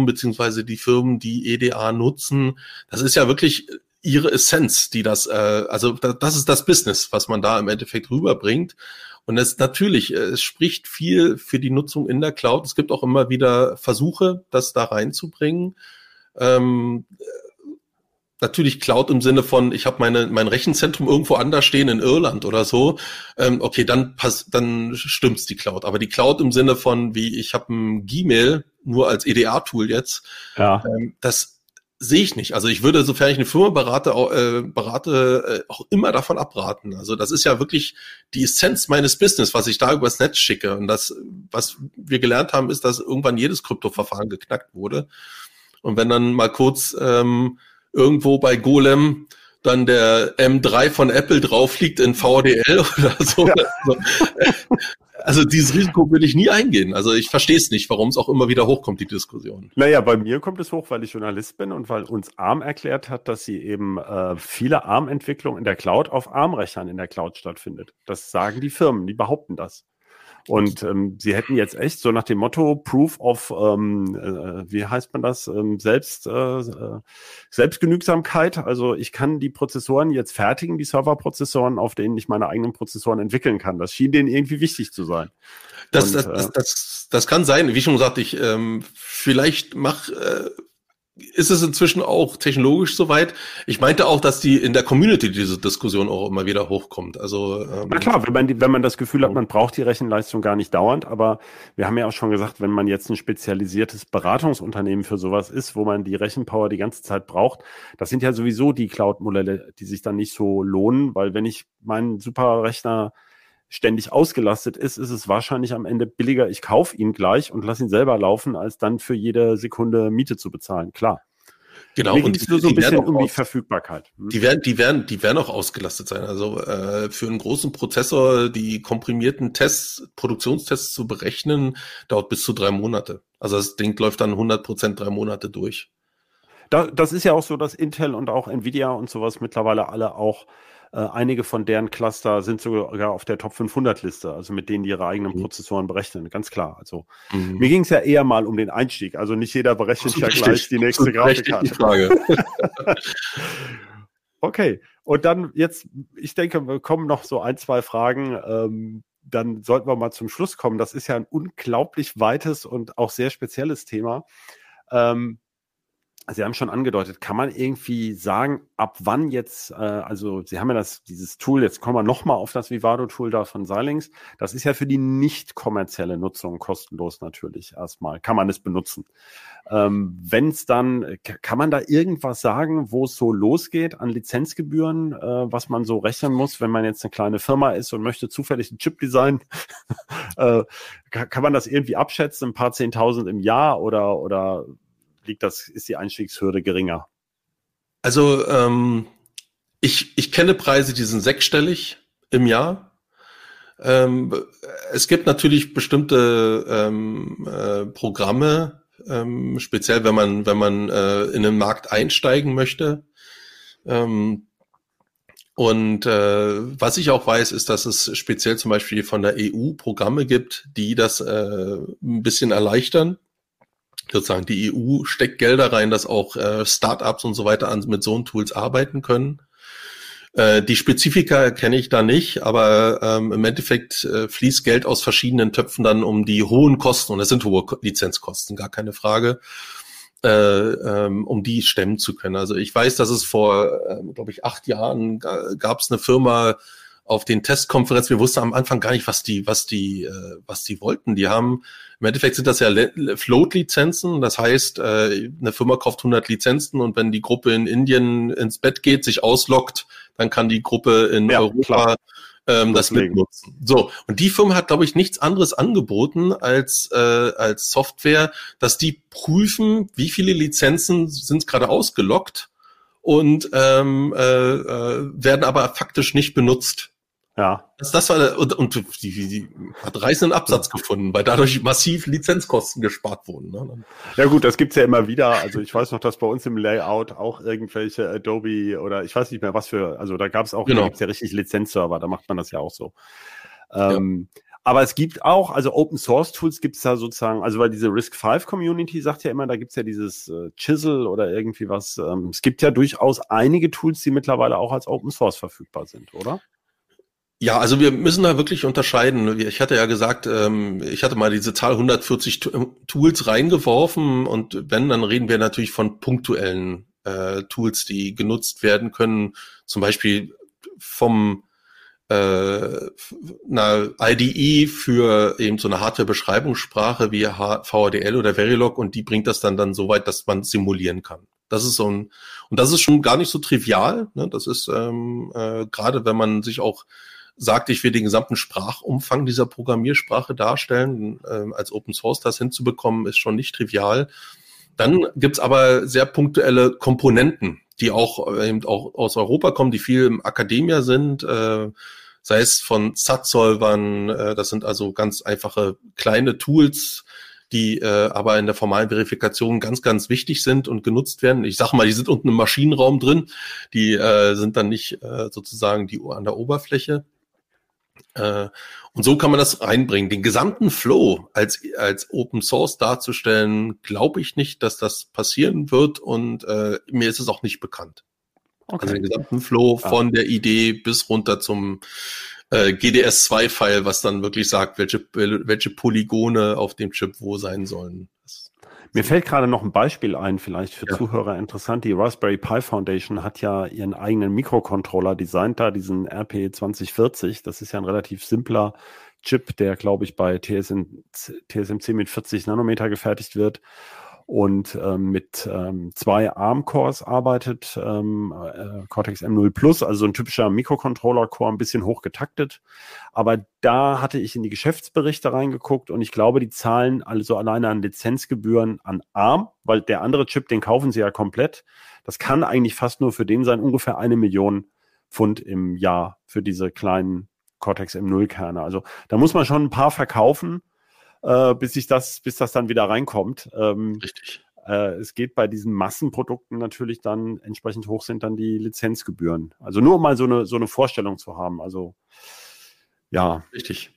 ähm, beziehungsweise die Firmen, die EDA nutzen, das ist ja wirklich ihre Essenz, die das, äh, also das ist das Business, was man da im Endeffekt rüberbringt. Und es natürlich, äh, es spricht viel für die Nutzung in der Cloud. Es gibt auch immer wieder Versuche, das da reinzubringen. Ähm, natürlich Cloud im Sinne von, ich habe meine mein Rechenzentrum irgendwo anders stehen in Irland oder so, ähm, okay, dann pass, dann stimmt's die Cloud. Aber die Cloud im Sinne von, wie ich habe ein Gmail nur als EDA-Tool jetzt, ja. ähm, das sehe ich nicht. Also ich würde, sofern ich eine Firma berate, äh, berate, äh, auch immer davon abraten. Also das ist ja wirklich die Essenz meines Business, was ich da übers Netz schicke. Und das, was wir gelernt haben, ist, dass irgendwann jedes Kryptoverfahren geknackt wurde. Und wenn dann mal kurz ähm, irgendwo bei Golem dann der M3 von Apple drauf liegt in VDL oder so. Ja. Also, also dieses Risiko will ich nie eingehen. Also ich verstehe es nicht, warum es auch immer wieder hochkommt, die Diskussion. Naja, bei mir kommt es hoch, weil ich Journalist bin und weil uns ARM erklärt hat, dass sie eben äh, viele ARM-Entwicklung in der Cloud auf ARM-Rechnern in der Cloud stattfindet. Das sagen die Firmen, die behaupten das. Und ähm, sie hätten jetzt echt so nach dem Motto Proof of, ähm, äh, wie heißt man das, ähm, Selbst, äh, äh, Selbstgenügsamkeit. Also ich kann die Prozessoren jetzt fertigen, die Serverprozessoren, auf denen ich meine eigenen Prozessoren entwickeln kann. Das schien denen irgendwie wichtig zu sein. Das, Und, das, das, äh, das, das kann sein. Wie schon gesagt, ich ähm, vielleicht mach äh, ist es inzwischen auch technologisch soweit. Ich meinte auch, dass die in der Community diese Diskussion auch immer wieder hochkommt. Also ähm, na klar, wenn man, die, wenn man das Gefühl hat, man braucht die Rechenleistung gar nicht dauernd, aber wir haben ja auch schon gesagt, wenn man jetzt ein spezialisiertes Beratungsunternehmen für sowas ist, wo man die Rechenpower die ganze Zeit braucht, das sind ja sowieso die Cloud-Modelle, die sich dann nicht so lohnen, weil wenn ich meinen Superrechner ständig ausgelastet ist, ist es wahrscheinlich am Ende billiger, ich kaufe ihn gleich und lasse ihn selber laufen, als dann für jede Sekunde Miete zu bezahlen. Klar. Genau, Mir und die, nur so ein bisschen um die Verfügbarkeit. Hm? Die werden, die werden, die werden auch ausgelastet sein. Also äh, für einen großen Prozessor die komprimierten Tests, Produktionstests zu berechnen, dauert bis zu drei Monate. Also das Ding läuft dann 100 Prozent drei Monate durch. Da, das ist ja auch so, dass Intel und auch Nvidia und sowas mittlerweile alle auch Äh, einige von deren Cluster sind sogar auf der Top 500 Liste, also mit denen die ihre eigenen mhm. Prozessoren berechnen, ganz klar. Also mhm. mir ging es ja eher mal um den Einstieg. Also nicht jeder berechnet ja gleich die nächste Grafikkarte. Die Frage. okay, und dann jetzt, ich denke, wir kommen noch so ein, zwei Fragen. Ähm, dann sollten wir mal zum Schluss kommen. Das ist ja ein unglaublich weites und auch sehr spezielles Thema. Ähm, Sie haben schon angedeutet, kann man irgendwie sagen, ab wann jetzt, äh, also Sie haben ja das, dieses Tool, jetzt kommen wir nochmal auf das Vivado-Tool da von Xilinx. Das ist ja für die nicht kommerzielle Nutzung kostenlos natürlich erstmal. Kann man es benutzen. Ähm, Wenn es dann, kann man da irgendwas sagen, wo es so losgeht an Lizenzgebühren, äh, was man so rechnen muss, wenn man jetzt eine kleine Firma ist und möchte zufällig einen Chip designen? äh, kann man das irgendwie abschätzen, ein paar Zehntausend im Jahr oder, oder liegt das, ist die Einstiegshürde geringer? Also ähm, ich, ich kenne Preise, die sind sechsstellig im Jahr. Ähm, es gibt natürlich bestimmte ähm, äh, Programme, ähm, speziell wenn man, wenn man äh, in den Markt einsteigen möchte. Ähm, und äh, was ich auch weiß, ist, dass es speziell zum Beispiel von der EU Programme gibt, die das äh, ein bisschen erleichtern sozusagen die EU steckt Gelder rein, dass auch äh, Startups und so weiter an, mit so Tools arbeiten können. Äh, die Spezifika kenne ich da nicht, aber ähm, im Endeffekt äh, fließt Geld aus verschiedenen Töpfen dann um die hohen Kosten, und das sind hohe Lizenzkosten, gar keine Frage, äh, ähm, um die stemmen zu können. Also ich weiß, dass es vor, äh, glaube ich, acht Jahren gab es eine Firma, auf den Testkonferenzen, wir wussten am Anfang gar nicht, was die, was die, äh, was die wollten. Die haben, im Endeffekt sind das ja Float-Lizenzen. Das heißt, äh, eine Firma kauft 100 Lizenzen und wenn die Gruppe in Indien ins Bett geht, sich ausloggt, dann kann die Gruppe in ja, Europa ähm, das mitnutzen. So, und die Firma hat, glaube ich, nichts anderes angeboten als, äh, als Software, dass die prüfen, wie viele Lizenzen sind gerade ausgelockt und ähm, äh, äh, werden aber faktisch nicht benutzt. Ja. Das, das war und, und die, die hat reißenden Absatz gefunden, weil dadurch massiv Lizenzkosten gespart wurden. Ne? Ja gut, das gibt's ja immer wieder. Also ich weiß noch, dass bei uns im Layout auch irgendwelche Adobe oder ich weiß nicht mehr was für, also da gab's auch, genau. da gibt's ja richtig Lizenzserver, da macht man das ja auch so. Ähm, ja. Aber es gibt auch, also Open Source Tools gibt's da sozusagen, also weil diese Risk 5 Community sagt ja immer, da gibt's ja dieses äh, Chisel oder irgendwie was. Ähm, es gibt ja durchaus einige Tools, die mittlerweile auch als Open Source verfügbar sind, oder? Ja, also wir müssen da wirklich unterscheiden. Ich hatte ja gesagt, ähm, ich hatte mal diese Zahl 140 Tools reingeworfen und wenn, dann reden wir natürlich von punktuellen äh, Tools, die genutzt werden können, zum Beispiel vom äh, einer IDE für eben so eine Hardware-Beschreibungssprache wie VHDL oder Verilog und die bringt das dann dann so weit, dass man simulieren kann. Das ist so ein und das ist schon gar nicht so trivial. Ne? Das ist ähm, äh, gerade, wenn man sich auch sagt, ich will den gesamten Sprachumfang dieser Programmiersprache darstellen, äh, als Open Source das hinzubekommen, ist schon nicht trivial. Dann gibt's aber sehr punktuelle Komponenten, die auch äh, eben auch aus Europa kommen, die viel im Akademia sind, äh, sei es von SAT-Solvern, äh, das sind also ganz einfache kleine Tools, die äh, aber in der formalen Verifikation ganz, ganz wichtig sind und genutzt werden. Ich sage mal, die sind unten im Maschinenraum drin, die äh, sind dann nicht äh, sozusagen die an der Oberfläche. Äh, und so kann man das reinbringen. Den gesamten Flow als, als Open Source darzustellen, glaube ich nicht, dass das passieren wird und äh, mir ist es auch nicht bekannt. Okay. Also den gesamten Flow ah. von der Idee bis runter zum äh, GDS2-File, was dann wirklich sagt, welche, welche Polygone auf dem Chip wo sein sollen. Mir fällt gerade noch ein Beispiel ein, vielleicht für ja. Zuhörer interessant. Die Raspberry Pi Foundation hat ja ihren eigenen Mikrocontroller designt, da diesen RP 2040. Das ist ja ein relativ simpler Chip, der, glaube ich, bei TSM, TSMC mit 40 Nanometer gefertigt wird und ähm, mit ähm, zwei ARM-Cores arbeitet, ähm, äh, Cortex M0 Plus, also ein typischer Mikrocontroller-Core, ein bisschen hoch getaktet. Aber da hatte ich in die Geschäftsberichte reingeguckt und ich glaube, die zahlen also alleine an Lizenzgebühren an ARM, weil der andere Chip, den kaufen sie ja komplett. Das kann eigentlich fast nur für den sein, ungefähr eine Million Pfund im Jahr für diese kleinen Cortex M0-Kerne. Also da muss man schon ein paar verkaufen äh, bis ich das, bis das dann wieder reinkommt. Ähm, Richtig. äh, es geht bei diesen Massenprodukten natürlich dann entsprechend hoch sind dann die Lizenzgebühren. Also nur um mal so eine, so eine Vorstellung zu haben. Also ja. Richtig.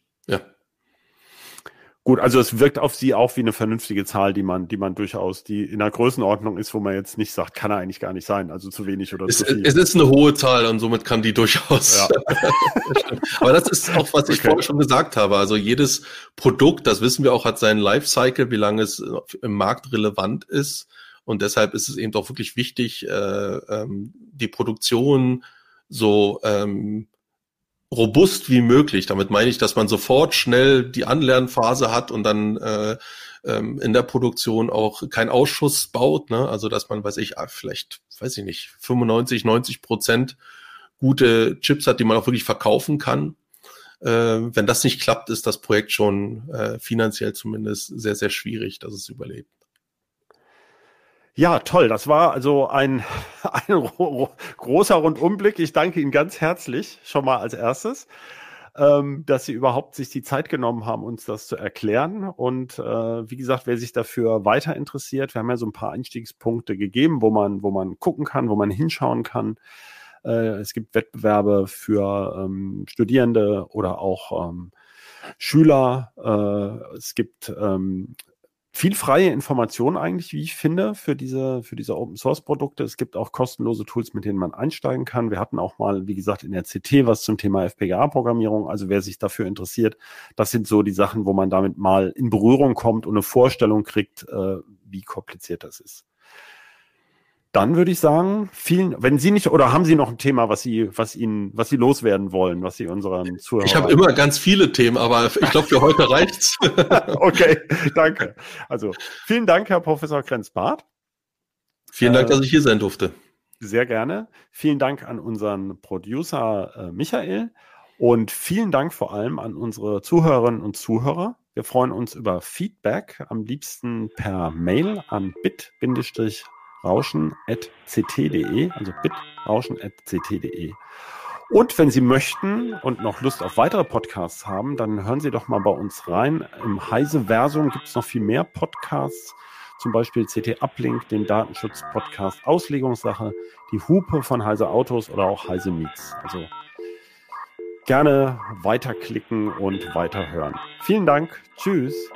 Gut, also es wirkt auf sie auch wie eine vernünftige Zahl, die man, die man durchaus, die in einer Größenordnung ist, wo man jetzt nicht sagt, kann er eigentlich gar nicht sein, also zu wenig oder es, zu viel. Es ist eine hohe Zahl und somit kann die durchaus. Ja. Aber das ist auch, was ich okay. vorher schon gesagt habe. Also jedes Produkt, das wissen wir auch, hat seinen Lifecycle, wie lange es im Markt relevant ist. Und deshalb ist es eben doch wirklich wichtig, äh, ähm, die Produktion so ähm, robust wie möglich. Damit meine ich, dass man sofort schnell die Anlernphase hat und dann äh, ähm, in der Produktion auch keinen Ausschuss baut. Ne? Also dass man, weiß ich, ah, vielleicht, weiß ich nicht, 95, 90 Prozent gute Chips hat, die man auch wirklich verkaufen kann. Äh, wenn das nicht klappt, ist das Projekt schon äh, finanziell zumindest sehr, sehr schwierig, dass es überlebt. Ja, toll. Das war also ein, ein großer Rundumblick. Ich danke Ihnen ganz herzlich schon mal als erstes, ähm, dass Sie überhaupt sich die Zeit genommen haben, uns das zu erklären. Und äh, wie gesagt, wer sich dafür weiter interessiert, wir haben ja so ein paar Einstiegspunkte gegeben, wo man, wo man gucken kann, wo man hinschauen kann. Äh, es gibt Wettbewerbe für ähm, Studierende oder auch ähm, Schüler. Äh, es gibt ähm, viel freie Information eigentlich, wie ich finde, für diese, für diese Open Source Produkte. Es gibt auch kostenlose Tools, mit denen man einsteigen kann. Wir hatten auch mal, wie gesagt, in der CT was zum Thema FPGA-Programmierung. Also wer sich dafür interessiert, das sind so die Sachen, wo man damit mal in Berührung kommt und eine Vorstellung kriegt, äh, wie kompliziert das ist. Dann würde ich sagen, vielen, wenn Sie nicht, oder haben Sie noch ein Thema, was Sie, was Ihnen, was Sie loswerden wollen, was Sie unseren Zuhörern. Ich habe immer ganz viele Themen, aber ich glaube, für heute reicht's. okay, danke. Also, vielen Dank, Herr Professor Krenz-Barth. Vielen Dank, äh, dass ich hier sein durfte. Sehr gerne. Vielen Dank an unseren Producer äh, Michael und vielen Dank vor allem an unsere Zuhörerinnen und Zuhörer. Wir freuen uns über Feedback, am liebsten per Mail an bit rauschen.ct.de, also bitrauschen.ct.de. Und wenn Sie möchten und noch Lust auf weitere Podcasts haben, dann hören Sie doch mal bei uns rein. Im Heise-Versum gibt es noch viel mehr Podcasts, zum Beispiel CT Uplink, den Datenschutz-Podcast Auslegungssache, die Hupe von Heise Autos oder auch Heise Meets. Also gerne weiterklicken und weiterhören. Vielen Dank. Tschüss.